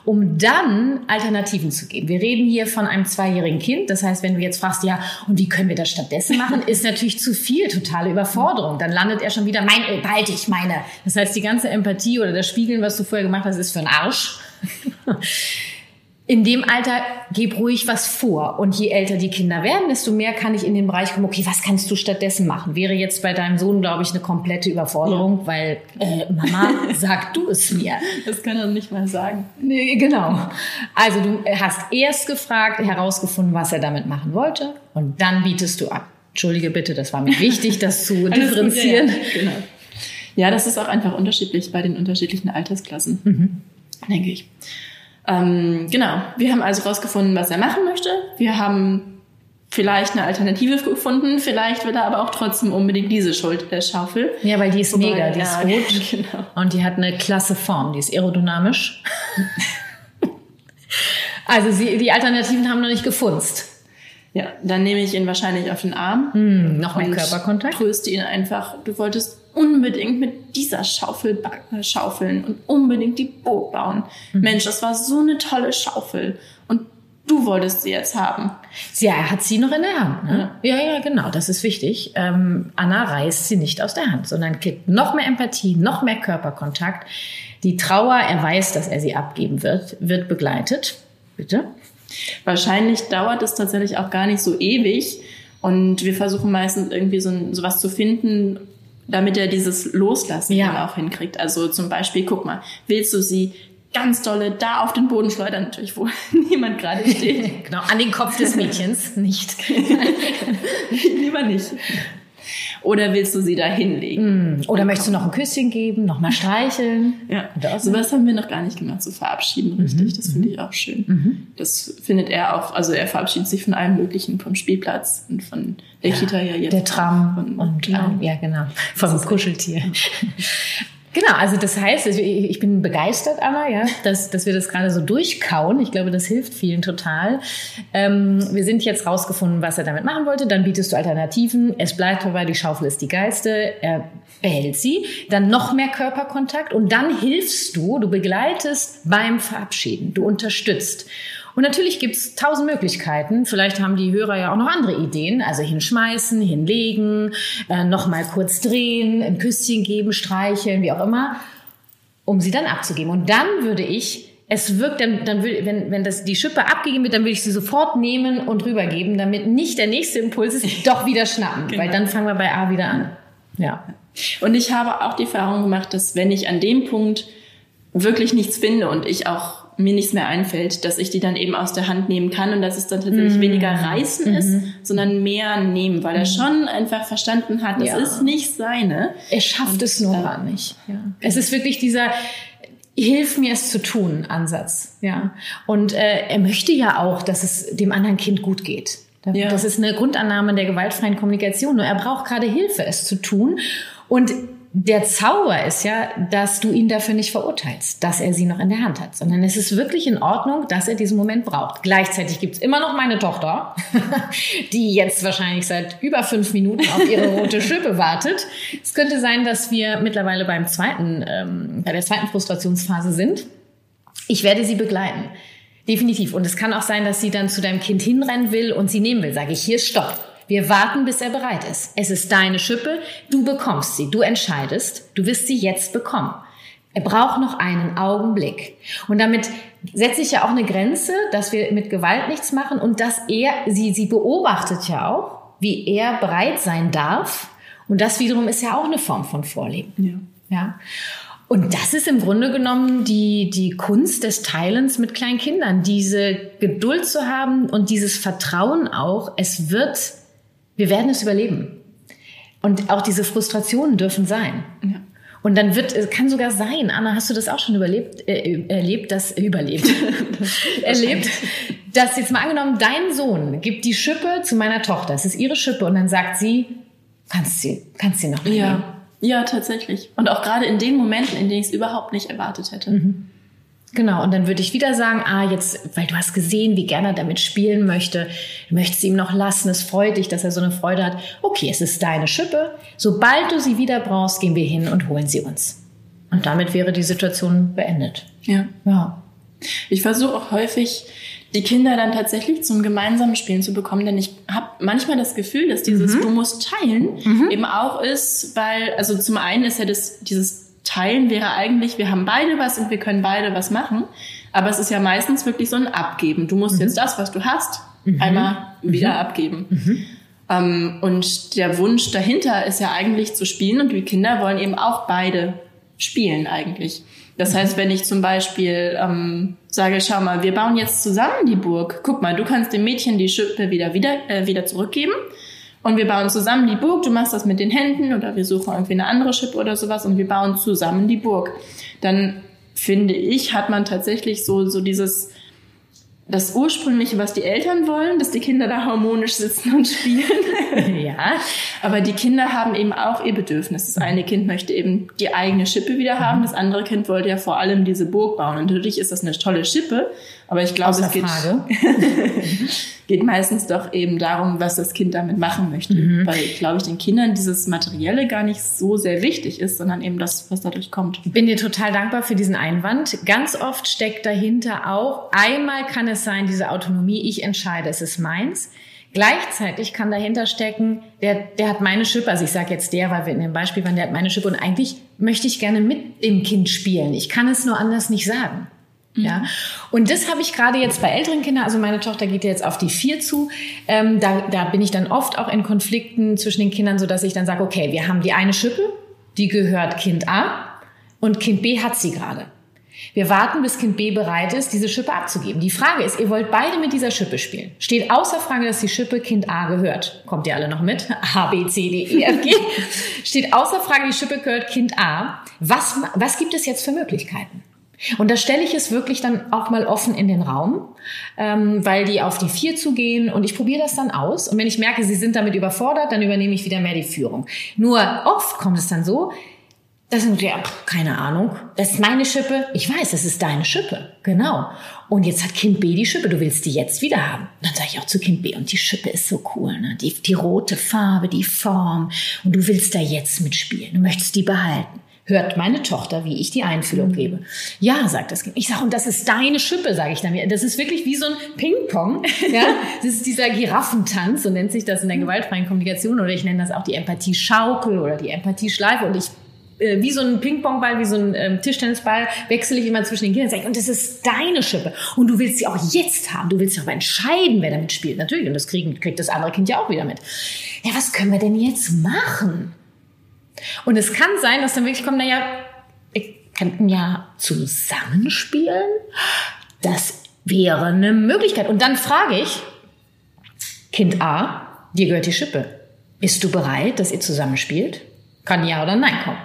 um dann Alternativen zu geben. Wir reden hier von einem zweijährigen Kind. Das heißt, wenn du jetzt fragst, ja, und wie können wir das stattdessen machen, ist natürlich zu viel, totale Überforderung. Dann landet er schon wieder, mein, bald ich meine. Das heißt, die ganze Empathie oder das Spiegeln, was du vorher gemacht hast, ist für einen Arsch. In dem Alter gib ruhig was vor. Und je älter die Kinder werden, desto mehr kann ich in den Bereich kommen, okay, was kannst du stattdessen machen? Wäre jetzt bei deinem Sohn, glaube ich, eine komplette Überforderung, ja. weil, äh, Mama, sag du es mir. Das kann er nicht mal sagen. Nee, genau. Also du hast erst gefragt, herausgefunden, was er damit machen wollte und dann bietest du ab. Entschuldige bitte, das war mir wichtig, das zu differenzieren. Gut, ja, genau. ja, das ist auch einfach unterschiedlich bei den unterschiedlichen Altersklassen, mhm. denke ich. Ähm, genau, wir haben also rausgefunden, was er machen möchte. Wir haben vielleicht eine Alternative gefunden, vielleicht will er aber auch trotzdem unbedingt diese Schuld, äh, Schaufel. Ja, weil die ist Wobei, mega, die ja, ist rot genau. und die hat eine klasse Form, die ist aerodynamisch. also sie, die Alternativen haben noch nicht gefunzt. Ja, dann nehme ich ihn wahrscheinlich auf den Arm. Mm, noch mehr Körperkontakt. Tröste ihn einfach. Du wolltest unbedingt mit dieser Schaufel schaufeln und unbedingt die Burg bauen. Mhm. Mensch, das war so eine tolle Schaufel. Und du wolltest sie jetzt haben. Ja, er hat sie noch in der Hand. Ne? Ja. ja, ja, genau. Das ist wichtig. Ähm, Anna reißt sie nicht aus der Hand, sondern kriegt noch mehr Empathie, noch mehr Körperkontakt. Die Trauer, er weiß, dass er sie abgeben wird, wird begleitet. Bitte. Wahrscheinlich dauert es tatsächlich auch gar nicht so ewig. Und wir versuchen meistens irgendwie so, so was zu finden, damit er dieses Loslassen ja. auch hinkriegt. Also zum Beispiel, guck mal, willst du sie ganz dolle da auf den Boden schleudern, natürlich, wo niemand gerade steht. genau, an den Kopf des Mädchens, nicht. Lieber nicht. Oder willst du sie da hinlegen? Mm. Oder möchtest du noch ein Küsschen geben, noch mal streicheln? ja, sowas haben wir noch gar nicht gemacht, so verabschieden, richtig. Mhm. Das finde ich auch schön. Mhm. Das findet er auch, also er verabschiedet sich von allem Möglichen, vom Spielplatz und von der ja, Kita ja jetzt. Der Tram von, und, genau. ja, genau, vom Kuscheltier. Genau, also das heißt, ich bin begeistert, Anna, ja, dass, dass wir das gerade so durchkauen. Ich glaube, das hilft vielen total. Ähm, wir sind jetzt rausgefunden, was er damit machen wollte. Dann bietest du Alternativen. Es bleibt dabei, die Schaufel ist die geilste. Er behält sie. Dann noch mehr Körperkontakt und dann hilfst du, du begleitest beim Verabschieden. Du unterstützt. Und natürlich gibt's tausend Möglichkeiten. Vielleicht haben die Hörer ja auch noch andere Ideen. Also hinschmeißen, hinlegen, äh, nochmal kurz drehen, ein Küsschen geben, streicheln, wie auch immer, um sie dann abzugeben. Und dann würde ich es wirkt, dann, dann will, wenn, wenn das die Schippe abgegeben wird, dann würde ich sie sofort nehmen und rübergeben, damit nicht der nächste Impuls ist, doch wieder schnappen, genau. weil dann fangen wir bei A wieder an. Ja. Und ich habe auch die Erfahrung gemacht, dass wenn ich an dem Punkt wirklich nichts finde und ich auch mir nichts mehr einfällt, dass ich die dann eben aus der Hand nehmen kann und dass es dann tatsächlich mm. weniger reißen mm ist, mhm. sondern mehr nehmen, weil er mhm. schon einfach verstanden hat, das ja. ist nicht seine. Er schafft und, es nur äh, gar nicht. Ja. Es ist wirklich dieser Hilf mir es zu tun Ansatz, ja. Und äh, er möchte ja auch, dass es dem anderen Kind gut geht. Ja. Das ist eine Grundannahme der gewaltfreien Kommunikation. Nur er braucht gerade Hilfe, es zu tun. Und der Zauber ist ja, dass du ihn dafür nicht verurteilst, dass er sie noch in der Hand hat, sondern es ist wirklich in Ordnung, dass er diesen Moment braucht. Gleichzeitig gibt's immer noch meine Tochter, die jetzt wahrscheinlich seit über fünf Minuten auf ihre rote Schippe wartet. Es könnte sein, dass wir mittlerweile beim zweiten, ähm, bei der zweiten Frustrationsphase sind. Ich werde sie begleiten. Definitiv. Und es kann auch sein, dass sie dann zu deinem Kind hinrennen will und sie nehmen will. Sage ich, hier, stopp. Wir warten, bis er bereit ist. Es ist deine Schippe, du bekommst sie, du entscheidest, du wirst sie jetzt bekommen. Er braucht noch einen Augenblick. Und damit setze ich ja auch eine Grenze, dass wir mit Gewalt nichts machen und dass er, sie, sie beobachtet ja auch, wie er bereit sein darf. Und das wiederum ist ja auch eine Form von Vorleben. Ja. ja. Und das ist im Grunde genommen die, die Kunst des Teilens mit kleinen Kindern, diese Geduld zu haben und dieses Vertrauen auch, es wird wir werden es überleben. Und auch diese Frustrationen dürfen sein. Ja. Und dann wird, es kann sogar sein, Anna, hast du das auch schon überlebt, äh, erlebt, das, äh, überlebt, erlebt, dass jetzt mal angenommen, dein Sohn gibt die Schippe zu meiner Tochter, es ist ihre Schippe, und dann sagt sie, kannst sie, kannst sie noch nehmen. Ja. ja, tatsächlich. Und auch gerade in den Momenten, in denen ich es überhaupt nicht erwartet hätte. Mhm. Genau, und dann würde ich wieder sagen, ah, jetzt, weil du hast gesehen, wie gerne er damit spielen möchte, du möchtest ihm noch lassen, es freut dich, dass er so eine Freude hat. Okay, es ist deine Schippe. Sobald du sie wieder brauchst, gehen wir hin und holen sie uns. Und damit wäre die Situation beendet. Ja. Ja. Ich versuche auch häufig, die Kinder dann tatsächlich zum gemeinsamen Spielen zu bekommen, denn ich habe manchmal das Gefühl, dass dieses mhm. Du musst teilen mhm. eben auch ist, weil, also zum einen ist ja das, dieses Teilen wäre eigentlich, wir haben beide was und wir können beide was machen, aber es ist ja meistens wirklich so ein Abgeben. Du musst mhm. jetzt das, was du hast, mhm. einmal wieder mhm. abgeben. Mhm. Ähm, und der Wunsch dahinter ist ja eigentlich zu spielen und die Kinder wollen eben auch beide spielen eigentlich. Das mhm. heißt, wenn ich zum Beispiel ähm, sage, schau mal, wir bauen jetzt zusammen die Burg. Guck mal, du kannst dem Mädchen die Schippe wieder, wieder, äh, wieder zurückgeben. Und wir bauen zusammen die Burg. Du machst das mit den Händen oder wir suchen irgendwie eine andere Schippe oder sowas und wir bauen zusammen die Burg. Dann finde ich, hat man tatsächlich so, so dieses, das ursprüngliche, was die Eltern wollen, dass die Kinder da harmonisch sitzen und spielen. ja. Aber die Kinder haben eben auch ihr Bedürfnis. Das eine Kind möchte eben die eigene Schippe wieder haben. Das andere Kind wollte ja vor allem diese Burg bauen. Und natürlich ist das eine tolle Schippe. Aber ich glaube, es geht, geht meistens doch eben darum, was das Kind damit machen möchte. Mhm. Weil, glaube ich, den Kindern dieses Materielle gar nicht so sehr wichtig ist, sondern eben das, was dadurch kommt. Ich bin dir total dankbar für diesen Einwand. Ganz oft steckt dahinter auch, einmal kann es sein, diese Autonomie, ich entscheide, es ist meins. Gleichzeitig kann dahinter stecken, der, der hat meine Schippe, also ich sage jetzt der, weil wir in dem Beispiel waren, der hat meine Schippe und eigentlich möchte ich gerne mit dem Kind spielen. Ich kann es nur anders nicht sagen. Ja, mhm. und das habe ich gerade jetzt bei älteren Kindern, also meine Tochter geht jetzt auf die vier zu, ähm, da, da bin ich dann oft auch in Konflikten zwischen den Kindern, so dass ich dann sage, okay, wir haben die eine Schippe, die gehört Kind A und Kind B hat sie gerade. Wir warten, bis Kind B bereit ist, diese Schippe abzugeben. Die Frage ist, ihr wollt beide mit dieser Schippe spielen. Steht außer Frage, dass die Schippe Kind A gehört. Kommt ihr alle noch mit? A, B, C, D, E, F, G. Steht außer Frage, die Schippe gehört Kind A. Was, was gibt es jetzt für Möglichkeiten? Und da stelle ich es wirklich dann auch mal offen in den Raum, ähm, weil die auf die vier zugehen und ich probiere das dann aus. Und wenn ich merke, sie sind damit überfordert, dann übernehme ich wieder mehr die Führung. Nur oft kommt es dann so, das sind ja, keine Ahnung, das ist meine Schippe. Ich weiß, das ist deine Schippe. Genau. Und jetzt hat Kind B die Schippe, du willst die jetzt wieder haben. dann sage ich auch zu Kind B, und die Schippe ist so cool, ne? Die, die rote Farbe, die Form. Und du willst da jetzt mitspielen. Du möchtest die behalten hört meine Tochter, wie ich die Einfühlung mhm. gebe. Ja, sagt das Kind. Ich sage, und das ist deine Schippe, sage ich dann. Das ist wirklich wie so ein Ping-Pong. Ja? Das ist dieser Giraffentanz, so nennt sich das in der mhm. gewaltfreien Kommunikation. Oder ich nenne das auch die Empathie-Schaukel oder die Empathie-Schleife. Und ich äh, wie so ein Ping-Pong-Ball, wie so ein ähm, Tischtennisball, wechsle ich immer zwischen den Kindern und sage, und das ist deine Schippe. Und du willst sie auch jetzt haben. Du willst auch entscheiden, wer damit spielt. Natürlich. Und das kriegen, kriegt das andere Kind ja auch wieder mit. Ja, was können wir denn jetzt machen? Und es kann sein, dass dann wirklich kommt, naja, wir könnten ja zusammenspielen. Das wäre eine Möglichkeit. Und dann frage ich, Kind A, dir gehört die Schippe. Bist du bereit, dass ihr zusammenspielt? Kann ja oder nein kommen.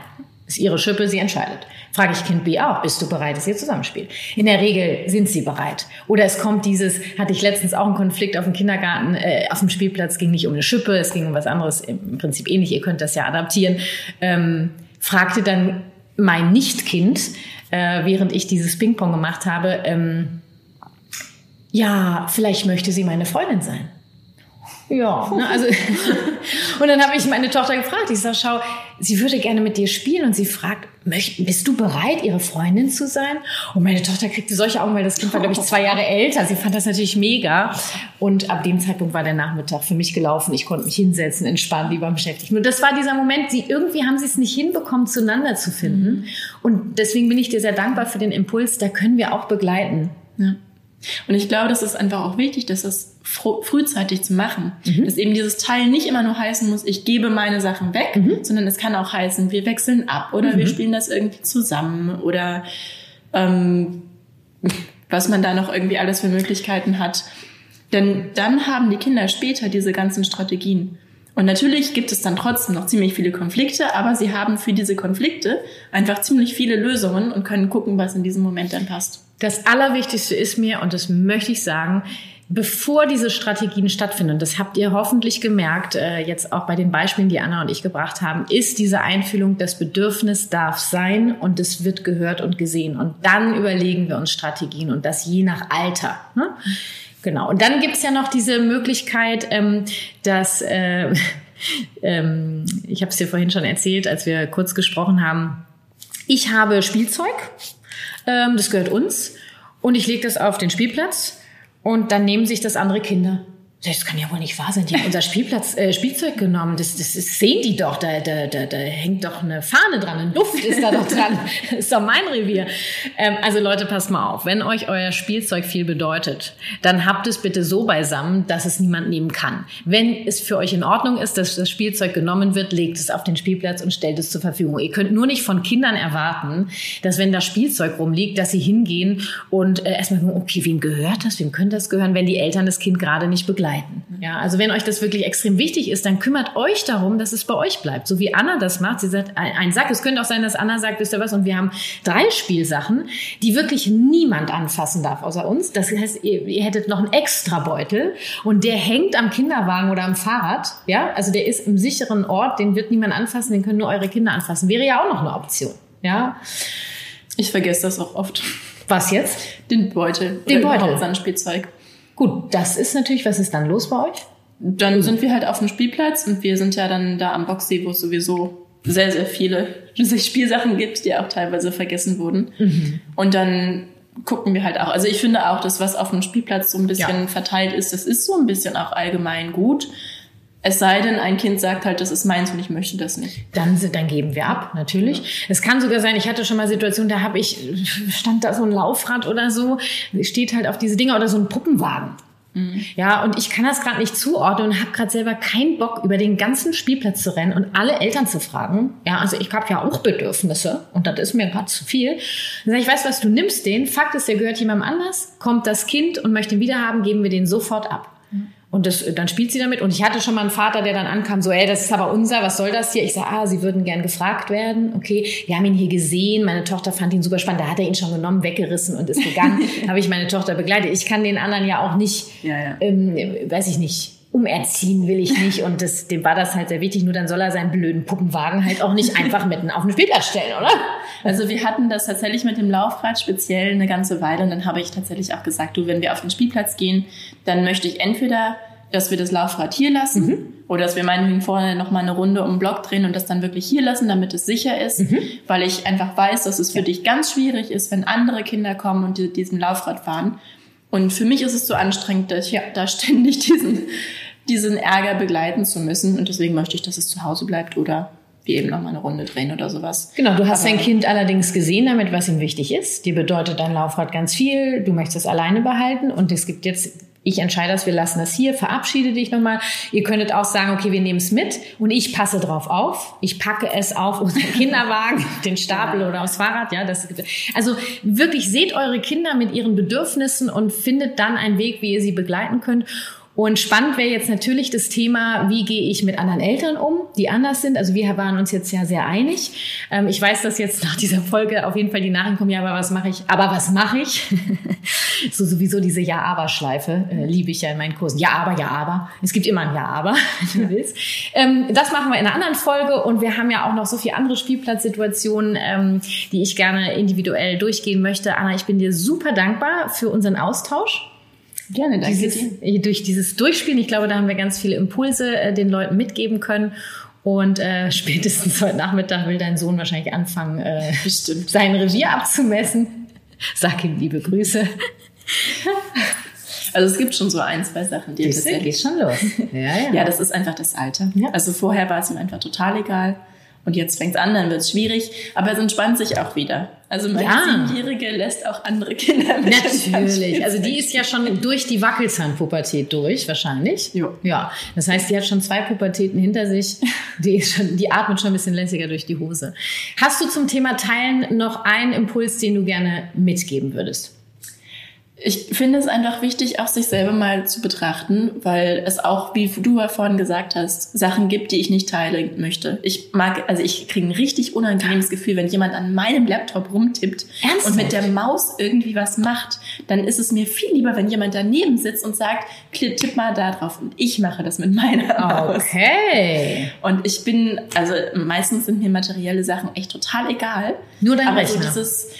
Ist ihre Schippe, sie entscheidet. Frage ich Kind B auch, bist du bereit, dass ihr zusammenspielt? In der Regel sind sie bereit. Oder es kommt dieses, hatte ich letztens auch einen Konflikt auf dem Kindergarten, äh, auf dem Spielplatz, ging nicht um eine Schippe, es ging um was anderes, im Prinzip ähnlich, ihr könnt das ja adaptieren. Ähm, fragte dann mein Nichtkind, äh, während ich dieses Ping-Pong gemacht habe, ähm, ja, vielleicht möchte sie meine Freundin sein. Ja, ne, also und dann habe ich meine Tochter gefragt. Ich sage, schau, sie würde gerne mit dir spielen und sie fragt, bist du bereit, ihre Freundin zu sein? Und meine Tochter kriegte solche Augen, weil das Kind war, glaube ich, zwei Jahre älter. Sie fand das natürlich mega. Und ab dem Zeitpunkt war der Nachmittag für mich gelaufen. Ich konnte mich hinsetzen, entspannen, lieber beschäftigt. Nur das war dieser Moment, sie irgendwie haben sie es nicht hinbekommen, zueinander zu finden. Mhm. Und deswegen bin ich dir sehr dankbar für den Impuls. Da können wir auch begleiten. Ja. Und ich glaube, das ist einfach auch wichtig, dass das frühzeitig zu machen. Mhm. Dass eben dieses Teil nicht immer nur heißen muss, ich gebe meine Sachen weg, mhm. sondern es kann auch heißen, wir wechseln ab oder mhm. wir spielen das irgendwie zusammen oder ähm, was man da noch irgendwie alles für Möglichkeiten hat. Denn dann haben die Kinder später diese ganzen Strategien. Und natürlich gibt es dann trotzdem noch ziemlich viele Konflikte, aber sie haben für diese Konflikte einfach ziemlich viele Lösungen und können gucken, was in diesem Moment dann passt. Das Allerwichtigste ist mir, und das möchte ich sagen, bevor diese Strategien stattfinden, das habt ihr hoffentlich gemerkt, äh, jetzt auch bei den Beispielen, die Anna und ich gebracht haben, ist diese Einfühlung, das Bedürfnis darf sein und es wird gehört und gesehen. Und dann überlegen wir uns Strategien und das je nach Alter. Ne? Genau. Und dann gibt's ja noch diese Möglichkeit, ähm, dass äh, ähm, ich habe es dir vorhin schon erzählt, als wir kurz gesprochen haben. Ich habe Spielzeug, ähm, das gehört uns, und ich lege das auf den Spielplatz und dann nehmen sich das andere Kinder. Das kann ja wohl nicht wahr sein. Die haben unser Spielplatz, äh, Spielzeug genommen. Das, das, das sehen die doch. Da, da, da, da hängt doch eine Fahne dran. Ein Duft ist da doch dran. Das ist doch mein Revier. Ähm, also Leute, passt mal auf. Wenn euch euer Spielzeug viel bedeutet, dann habt es bitte so beisammen, dass es niemand nehmen kann. Wenn es für euch in Ordnung ist, dass das Spielzeug genommen wird, legt es auf den Spielplatz und stellt es zur Verfügung. Ihr könnt nur nicht von Kindern erwarten, dass wenn da Spielzeug rumliegt, dass sie hingehen und äh, erstmal gucken, okay, wem gehört das? Wem könnte das gehören, wenn die Eltern das Kind gerade nicht begleiten? Begleiten. Ja, also wenn euch das wirklich extrem wichtig ist, dann kümmert euch darum, dass es bei euch bleibt. So wie Anna das macht. Sie sagt, ein Sack. Es könnte auch sein, dass Anna sagt, wisst ihr was? Und wir haben drei Spielsachen, die wirklich niemand anfassen darf außer uns. Das heißt, ihr, ihr hättet noch einen extra Beutel und der hängt am Kinderwagen oder am Fahrrad. Ja, also der ist im sicheren Ort, den wird niemand anfassen, den können nur eure Kinder anfassen. Wäre ja auch noch eine Option. Ja. Ich vergesse das auch oft. Was jetzt? Den Beutel. Den Beutel. Sein Spielzeug. Gut, das ist natürlich, was ist dann los bei euch? Dann sind wir halt auf dem Spielplatz und wir sind ja dann da am Boxsee, wo es sowieso sehr, sehr viele Spielsachen gibt, die auch teilweise vergessen wurden. Mhm. Und dann gucken wir halt auch. Also ich finde auch, dass was auf dem Spielplatz so ein bisschen ja. verteilt ist, das ist so ein bisschen auch allgemein gut. Es sei denn, ein Kind sagt halt, das ist meins und ich möchte das nicht. Dann, dann geben wir ab, natürlich. Ja. Es kann sogar sein, ich hatte schon mal Situationen, da habe ich, stand da so ein Laufrad oder so, steht halt auf diese Dinger oder so ein Puppenwagen. Mhm. Ja, und ich kann das gerade nicht zuordnen und habe gerade selber keinen Bock, über den ganzen Spielplatz zu rennen und alle Eltern zu fragen. Ja, also ich habe ja auch Bedürfnisse und das ist mir gerade zu viel. Dann sage ich, weißt du was, du nimmst den, Fakt ist, der gehört jemandem anders, kommt das Kind und möchte ihn wieder haben, geben wir den sofort ab. Und das, dann spielt sie damit. Und ich hatte schon mal einen Vater, der dann ankam, so, ey, das ist aber unser, was soll das hier? Ich sage, ah, sie würden gern gefragt werden. Okay, wir haben ihn hier gesehen. Meine Tochter fand ihn super spannend. Da hat er ihn schon genommen, weggerissen und ist gegangen. habe ich meine Tochter begleitet. Ich kann den anderen ja auch nicht, ja, ja. Ähm, weiß ich nicht, umerziehen will ich nicht. Und das, dem war das halt sehr wichtig. Nur dann soll er seinen blöden Puppenwagen halt auch nicht einfach mitten auf den Spielplatz stellen, oder? Also wir hatten das tatsächlich mit dem Laufrad speziell eine ganze Weile. Und dann habe ich tatsächlich auch gesagt, du, wenn wir auf den Spielplatz gehen, dann möchte ich entweder dass wir das Laufrad hier lassen mhm. oder dass wir meinetwegen vorne noch mal eine Runde um den Block drehen und das dann wirklich hier lassen, damit es sicher ist, mhm. weil ich einfach weiß, dass es für ja. dich ganz schwierig ist, wenn andere Kinder kommen und die, diesen Laufrad fahren. Und für mich ist es so anstrengend, dass ich da ständig diesen, diesen Ärger begleiten zu müssen und deswegen möchte ich, dass es zu Hause bleibt oder wie eben noch mal eine Runde drehen oder sowas. Genau, du hast Aber dein Kind allerdings gesehen damit, was ihm wichtig ist. Dir bedeutet dein Laufrad ganz viel. Du möchtest es alleine behalten und es gibt jetzt ich entscheide das, wir lassen das hier, verabschiede dich nochmal. Ihr könntet auch sagen, okay, wir nehmen es mit und ich passe drauf auf. Ich packe es auf unseren Kinderwagen, den Stapel oder aufs Fahrrad. Ja, das, also wirklich seht eure Kinder mit ihren Bedürfnissen und findet dann einen Weg, wie ihr sie begleiten könnt. Und spannend wäre jetzt natürlich das Thema, wie gehe ich mit anderen Eltern um, die anders sind. Also wir waren uns jetzt ja sehr einig. Ähm, ich weiß, dass jetzt nach dieser Folge auf jeden Fall die Nachrichten kommen, ja, aber was mache ich? Aber was mache ich? so sowieso diese Ja-Aber-Schleife äh, liebe ich ja in meinen Kursen. Ja, aber, ja, aber. Es gibt immer ein Ja, aber, wenn du willst. Ähm, das machen wir in einer anderen Folge und wir haben ja auch noch so viele andere Spielplatzsituationen, ähm, die ich gerne individuell durchgehen möchte. Anna, ich bin dir super dankbar für unseren Austausch. Gerne, danke dieses, dir. Durch dieses Durchspielen, ich glaube, da haben wir ganz viele Impulse äh, den Leuten mitgeben können. Und äh, spätestens heute Nachmittag will dein Sohn wahrscheinlich anfangen, äh, sein Revier abzumessen. Sag ihm liebe Grüße. Also es gibt schon so ein, zwei Sachen, die das geht schon los. Ja, ja. ja, das ist einfach das Alter. Ja. Also vorher war es ihm einfach total egal. Und jetzt fängt es an, dann wird es schwierig, aber es entspannt sich auch wieder. Also meine ja. Siebenjährige lässt auch andere Kinder mit. Natürlich. Also die ist ja schon durch die Wackelzahnpubertät durch, wahrscheinlich. Jo. Ja. Das heißt, die hat schon zwei Pubertäten hinter sich. Die, ist schon, die atmet schon ein bisschen lässiger durch die Hose. Hast du zum Thema Teilen noch einen Impuls, den du gerne mitgeben würdest? Ich finde es einfach wichtig, auch sich selber mal zu betrachten, weil es auch, wie du ja vorhin gesagt hast, Sachen gibt, die ich nicht teilen möchte. Ich mag, also ich kriege ein richtig unangenehmes Gefühl, wenn jemand an meinem Laptop rumtippt Ernsthaft? und mit der Maus irgendwie was macht. Dann ist es mir viel lieber, wenn jemand daneben sitzt und sagt, tipp mal da drauf. Und ich mache das mit meiner Maus. Okay. Und ich bin, also meistens sind mir materielle Sachen echt total egal. Nur dein aber Rechner. So dieses,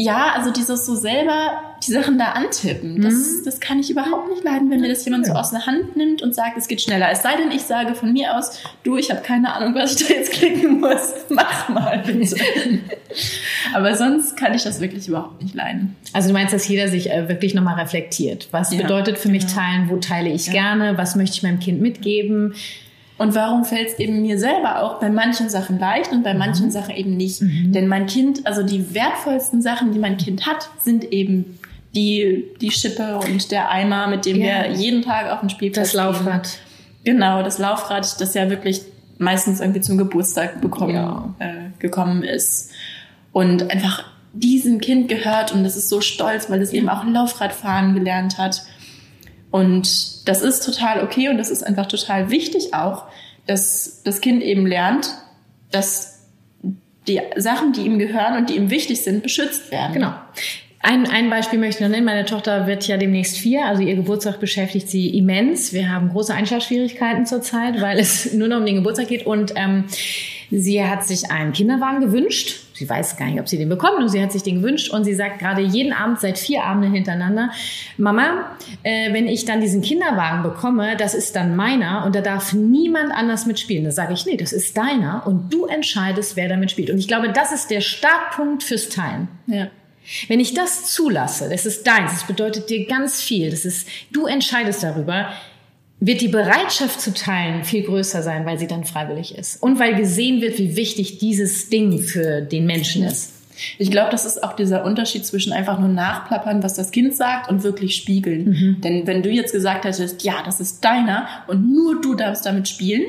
ja, also dieses so selber die Sachen da antippen, das, Mhm. das kann ich überhaupt nicht leiden, wenn mir das jemand so aus der Hand nimmt und sagt, es geht schneller. Es sei denn, ich sage von mir aus, du, ich habe keine Ahnung, was ich da jetzt klicken muss. Mach mal bitte. Aber sonst kann ich das wirklich überhaupt nicht leiden. Also du meinst, dass jeder sich äh, wirklich nochmal reflektiert. Was Ja, bedeutet für mich genau. teilen? Wo teile ich gerne? Was möchte ich meinem Kind mitgeben? Und warum fällt es eben mir selber auch bei manchen Sachen leicht und bei manchen Sachen eben nicht? Denn mein Kind, also die wertvollsten Sachen, die mein Kind hat, sind eben die, die Schippe und der Eimer, mit dem Ja. wir jeden Tag auf den Spielplatz Das Laufrad. Gehen. Genau, das Laufrad, das ja wirklich meistens irgendwie zum Geburtstag bekommen, Ja. äh, gekommen ist. Und einfach diesem Kind gehört und das ist so stolz, weil es eben auch Laufradfahren gelernt hat. Und das ist total okay und das ist einfach total wichtig auch, dass das Kind eben lernt, dass die Sachen, die ihm gehören und die ihm wichtig sind, beschützt werden. Genau. Ein, ein Beispiel möchte ich noch nennen. Meine Tochter wird ja demnächst vier, also ihr Geburtstag beschäftigt sie immens. Wir haben große Einschlafschwierigkeiten zurzeit, weil es nur noch um den Geburtstag geht. Und ähm, sie hat sich einen Kinderwagen gewünscht. Sie weiß gar nicht, ob sie den bekommt, nur sie hat sich den gewünscht. Und sie sagt gerade jeden Abend seit vier Abenden hintereinander, Mama, äh, wenn ich dann diesen Kinderwagen bekomme, das ist dann meiner und da darf niemand anders mitspielen. Da sage ich, nee, das ist deiner und du entscheidest, wer damit spielt. Und ich glaube, das ist der Startpunkt fürs Teilen. Ja. Wenn ich das zulasse, das ist deins, das bedeutet dir ganz viel, das ist, du entscheidest darüber, wird die Bereitschaft zu teilen viel größer sein, weil sie dann freiwillig ist. Und weil gesehen wird, wie wichtig dieses Ding für den Menschen ist. Ich glaube, das ist auch dieser Unterschied zwischen einfach nur nachplappern, was das Kind sagt und wirklich spiegeln. Mhm. Denn wenn du jetzt gesagt hättest, ja, das ist deiner und nur du darfst damit spielen,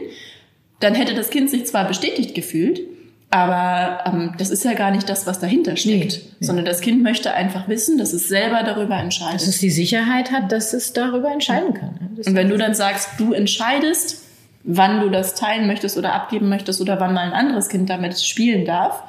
dann hätte das Kind sich zwar bestätigt gefühlt, aber ähm, das ist ja gar nicht das, was dahinter steckt, Nee, nee. sondern das Kind möchte einfach wissen, dass es selber darüber entscheidet. Dass es die Sicherheit hat, dass es darüber entscheiden kann. Das Und wenn du dann sagst, du entscheidest, wann du das teilen möchtest oder abgeben möchtest oder wann mal ein anderes Kind damit spielen darf,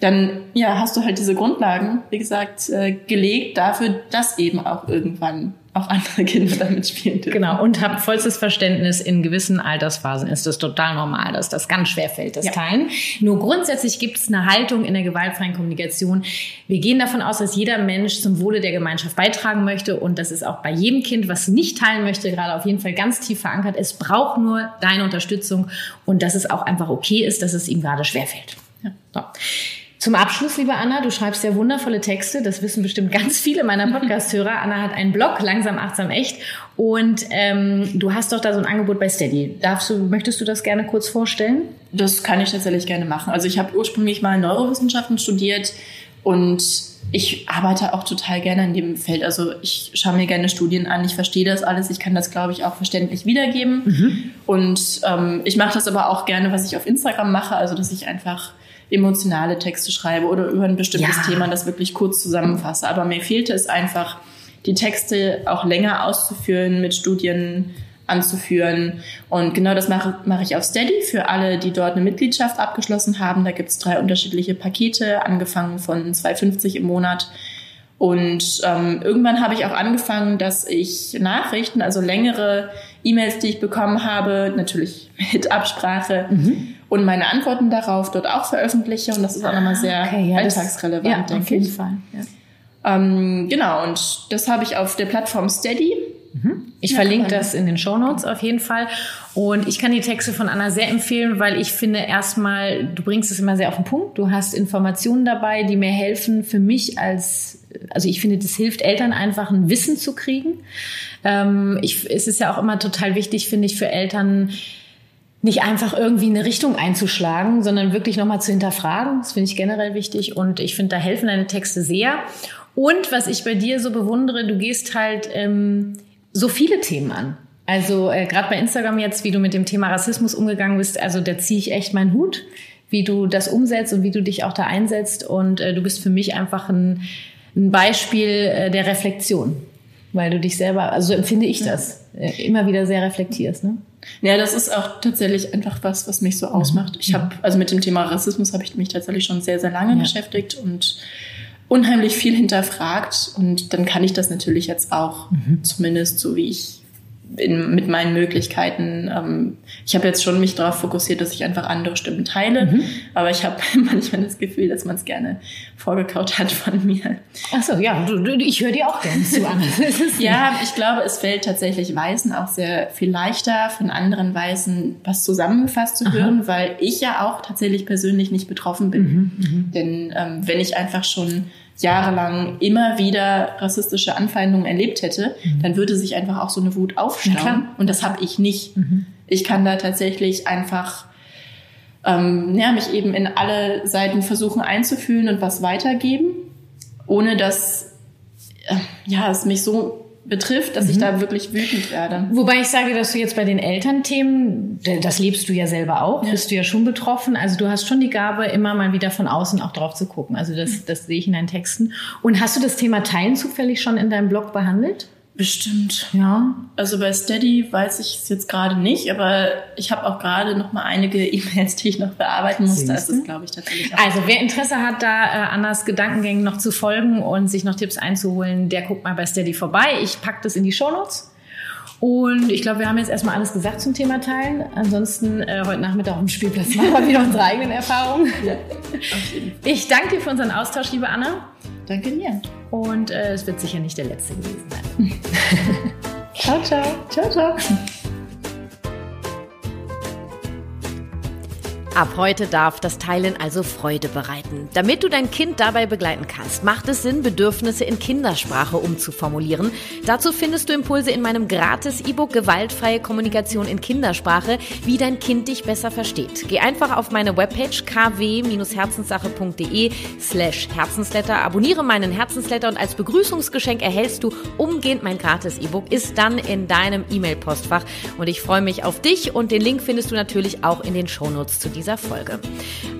dann ja, hast du halt diese Grundlagen, wie gesagt, äh, gelegt dafür, dass eben auch irgendwann auch andere Kinder damit spielen dürfen. Genau, und habt vollstes Verständnis, in gewissen Altersphasen ist es total normal, dass das ganz schwer fällt, das Ja. Teilen. Nur grundsätzlich gibt es eine Haltung in der gewaltfreien Kommunikation. Wir gehen davon aus, dass jeder Mensch zum Wohle der Gemeinschaft beitragen möchte und das ist auch bei jedem Kind, was nicht teilen möchte, gerade auf jeden Fall ganz tief verankert. Es braucht nur deine Unterstützung und dass es auch einfach okay ist, dass es ihm gerade schwer fällt. So. Zum Abschluss, liebe Anna, du schreibst ja wundervolle Texte. Das wissen bestimmt ganz viele meiner Podcast-Hörer. Anna hat einen Blog, langsam, achtsam, echt. Und ähm, du hast doch da so ein Angebot bei Steady. Darfst du, möchtest du das gerne kurz vorstellen? Das kann ich tatsächlich gerne machen. Also ich habe ursprünglich mal Neurowissenschaften studiert und ich arbeite auch total gerne in dem Feld. Also ich schaue mir gerne Studien an, ich verstehe das alles, ich kann das, glaube ich, auch verständlich wiedergeben. Und ähm, ich mache das aber auch gerne, was ich auf Instagram mache, also dass ich einfach emotionale Texte schreibe oder über ein bestimmtes Ja. Thema das wirklich kurz zusammenfasse. Aber mir fehlte es einfach, die Texte auch länger auszuführen, mit Studien anzuführen. Und genau das mache, mache ich auf Steady für alle, die dort eine Mitgliedschaft abgeschlossen haben. Da gibt es drei unterschiedliche Pakete, angefangen von 2,50 im Monat. Und ähm, irgendwann habe ich auch angefangen, dass ich Nachrichten, also längere E-Mails, die ich bekommen habe, natürlich mit Absprache und meine Antworten darauf dort auch veröffentliche. Und das ist auch nochmal sehr Okay, ja, das- alltagsrelevant, ja, denke auf jeden ich. Fall. Ja. Ähm, genau, und das habe ich auf der Plattform Steady. Ich Ja, verlinke das in den Show Notes auf jeden Fall. Und ich kann die Texte von Anna sehr empfehlen, weil ich finde erstmal, du bringst es immer sehr auf den Punkt. Du hast Informationen dabei, die mir helfen für mich als, also ich finde, das hilft Eltern einfach ein Wissen zu kriegen. Ähm, ich, es ist ja auch immer total wichtig, finde ich, für Eltern, nicht einfach irgendwie eine Richtung einzuschlagen, sondern wirklich nochmal zu hinterfragen. Das finde ich generell wichtig und ich finde, da helfen deine Texte sehr. Und was ich bei dir so bewundere, du gehst halt ähm, so viele Themen an. Also äh, gerade bei Instagram jetzt, wie du mit dem Thema Rassismus umgegangen bist, also da ziehe ich echt meinen Hut, wie du das umsetzt und wie du dich auch da einsetzt. Und äh, du bist für mich einfach ein, ein Beispiel äh, der Reflexion. weil du dich selber, also so empfinde ich das, äh, immer wieder sehr reflektierst. Ne? Ja, das ist auch tatsächlich einfach was, was mich so mhm. ausmacht. Ich habe, also mit dem Thema Rassismus habe ich mich tatsächlich schon sehr, sehr lange ja. beschäftigt und unheimlich viel hinterfragt. Und dann kann ich das natürlich jetzt auch, mhm. zumindest so wie ich in, mit meinen Möglichkeiten. Ähm, ich habe jetzt schon mich darauf fokussiert, dass ich einfach andere Stimmen teile, mhm. aber ich habe manchmal das Gefühl, dass man es gerne vorgekaut hat von mir. Ach so, ja, du, du, ich höre dir auch gerne zu. ja, ich glaube, es fällt tatsächlich Weißen auch sehr viel leichter, von anderen Weißen was zusammengefasst zu hören, Aha. weil ich ja auch tatsächlich persönlich nicht betroffen bin. Mhm, mhm. Denn ähm, wenn ich einfach schon jahrelang immer wieder rassistische Anfeindungen erlebt hätte, mhm. dann würde sich einfach auch so eine Wut aufstauen. Und das habe ich nicht. Mhm. Ich kann da tatsächlich einfach ähm, ja, mich eben in alle Seiten versuchen einzufühlen und was weitergeben, ohne dass äh, ja, es mich so betrifft, dass mhm. ich da wirklich wütend werde. Wobei ich sage, dass du jetzt bei den Elternthemen, das lebst du ja selber auch, ja. bist du ja schon betroffen. Also du hast schon die Gabe, immer mal wieder von außen auch drauf zu gucken. Also das, das sehe ich in deinen Texten. Und hast du das Thema Teilen zufällig schon in deinem Blog behandelt? Bestimmt. Ja. Also bei Steady weiß ich es jetzt gerade nicht, aber ich habe auch gerade noch mal einige E-Mails, die ich noch bearbeiten musste. Das ist, glaube ich, tatsächlich. Also wer Interesse hat, da äh, Annas Gedankengängen noch zu folgen und sich noch Tipps einzuholen, der guckt mal bei Steady vorbei. Ich packe das in die Shownotes. Und ich glaube, wir haben jetzt erstmal alles gesagt zum Thema Teilen. Ansonsten äh, heute Nachmittag auf dem Spielplatz machen wir wieder unsere eigenen Erfahrungen. Ja, ich danke dir für unseren Austausch, liebe Anna. Danke dir. Und äh, es wird sicher nicht der letzte gewesen sein. ciao, ciao. Ciao, ciao. Ab heute darf das Teilen also Freude bereiten. Damit du dein Kind dabei begleiten kannst, macht es Sinn, Bedürfnisse in Kindersprache umzuformulieren. Dazu findest du Impulse in meinem gratis E-Book Gewaltfreie Kommunikation in Kindersprache, wie dein Kind dich besser versteht. Geh einfach auf meine Webpage kw-herzenssache.de slash Herzensletter, abonniere meinen Herzensletter und als Begrüßungsgeschenk erhältst du umgehend mein gratis E-Book, ist dann in deinem E-Mail-Postfach und ich freue mich auf dich und den Link findest du natürlich auch in den Shownotes zu diesem dieser Folge.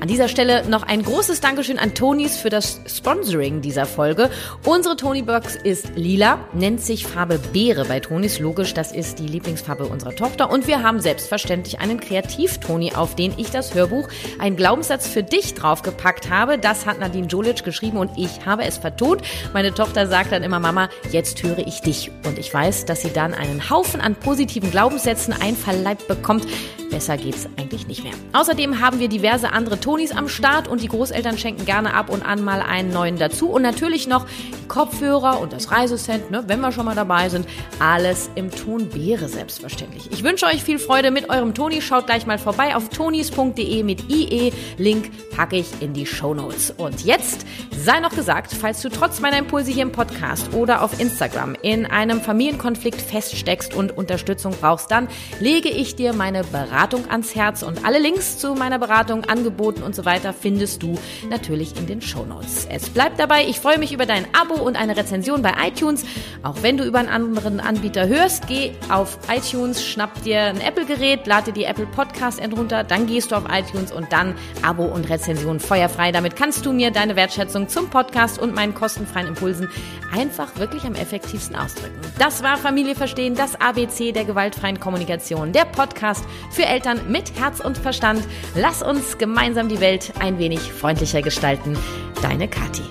An dieser Stelle noch ein großes Dankeschön an Tonis für das Sponsoring dieser Folge. Unsere Tony-Box ist lila, nennt sich Farbe Beere bei Tonis. Logisch, das ist die Lieblingsfarbe unserer Tochter. Und wir haben selbstverständlich einen Kreativ-Toni, auf den ich das Hörbuch Ein Glaubenssatz für dich draufgepackt habe. Das hat Nadine Jolic geschrieben und ich habe es vertont. Meine Tochter sagt dann immer, Mama, jetzt höre ich dich. Und ich weiß, dass sie dann einen Haufen an positiven Glaubenssätzen einverleibt bekommt. Besser geht's eigentlich nicht mehr. Außerdem haben wir diverse andere Tonis am Start und die Großeltern schenken gerne ab und an mal einen neuen dazu. Und natürlich noch die Kopfhörer und das Reisecent, ne, wenn wir schon mal dabei sind. Alles im Ton Beere selbstverständlich. Ich wünsche euch viel Freude mit eurem Toni. Schaut gleich mal vorbei auf tonis.de mit IE. Link packe ich in die Show Notes. Und jetzt sei noch gesagt, falls du trotz meiner Impulse hier im Podcast oder auf Instagram in einem Familienkonflikt feststeckst und Unterstützung brauchst, dann lege ich dir meine Beratung ans Herz und alle Links zu meiner Beratung, Angeboten und so weiter findest du natürlich in den Show Notes. Es bleibt dabei, ich freue mich über dein Abo und eine Rezension bei iTunes. Auch wenn du über einen anderen Anbieter hörst, geh auf iTunes, schnapp dir ein Apple-Gerät, lade die Apple Podcast runter, dann gehst du auf iTunes und dann Abo und Rezension feuerfrei. Damit kannst du mir deine Wertschätzung zum Podcast und meinen kostenfreien Impulsen einfach wirklich am effektivsten ausdrücken. Das war Familie verstehen, das ABC der gewaltfreien Kommunikation, der Podcast für Eltern mit Herz und Verstand. Lass uns gemeinsam die Welt ein wenig freundlicher gestalten. Deine Kathi.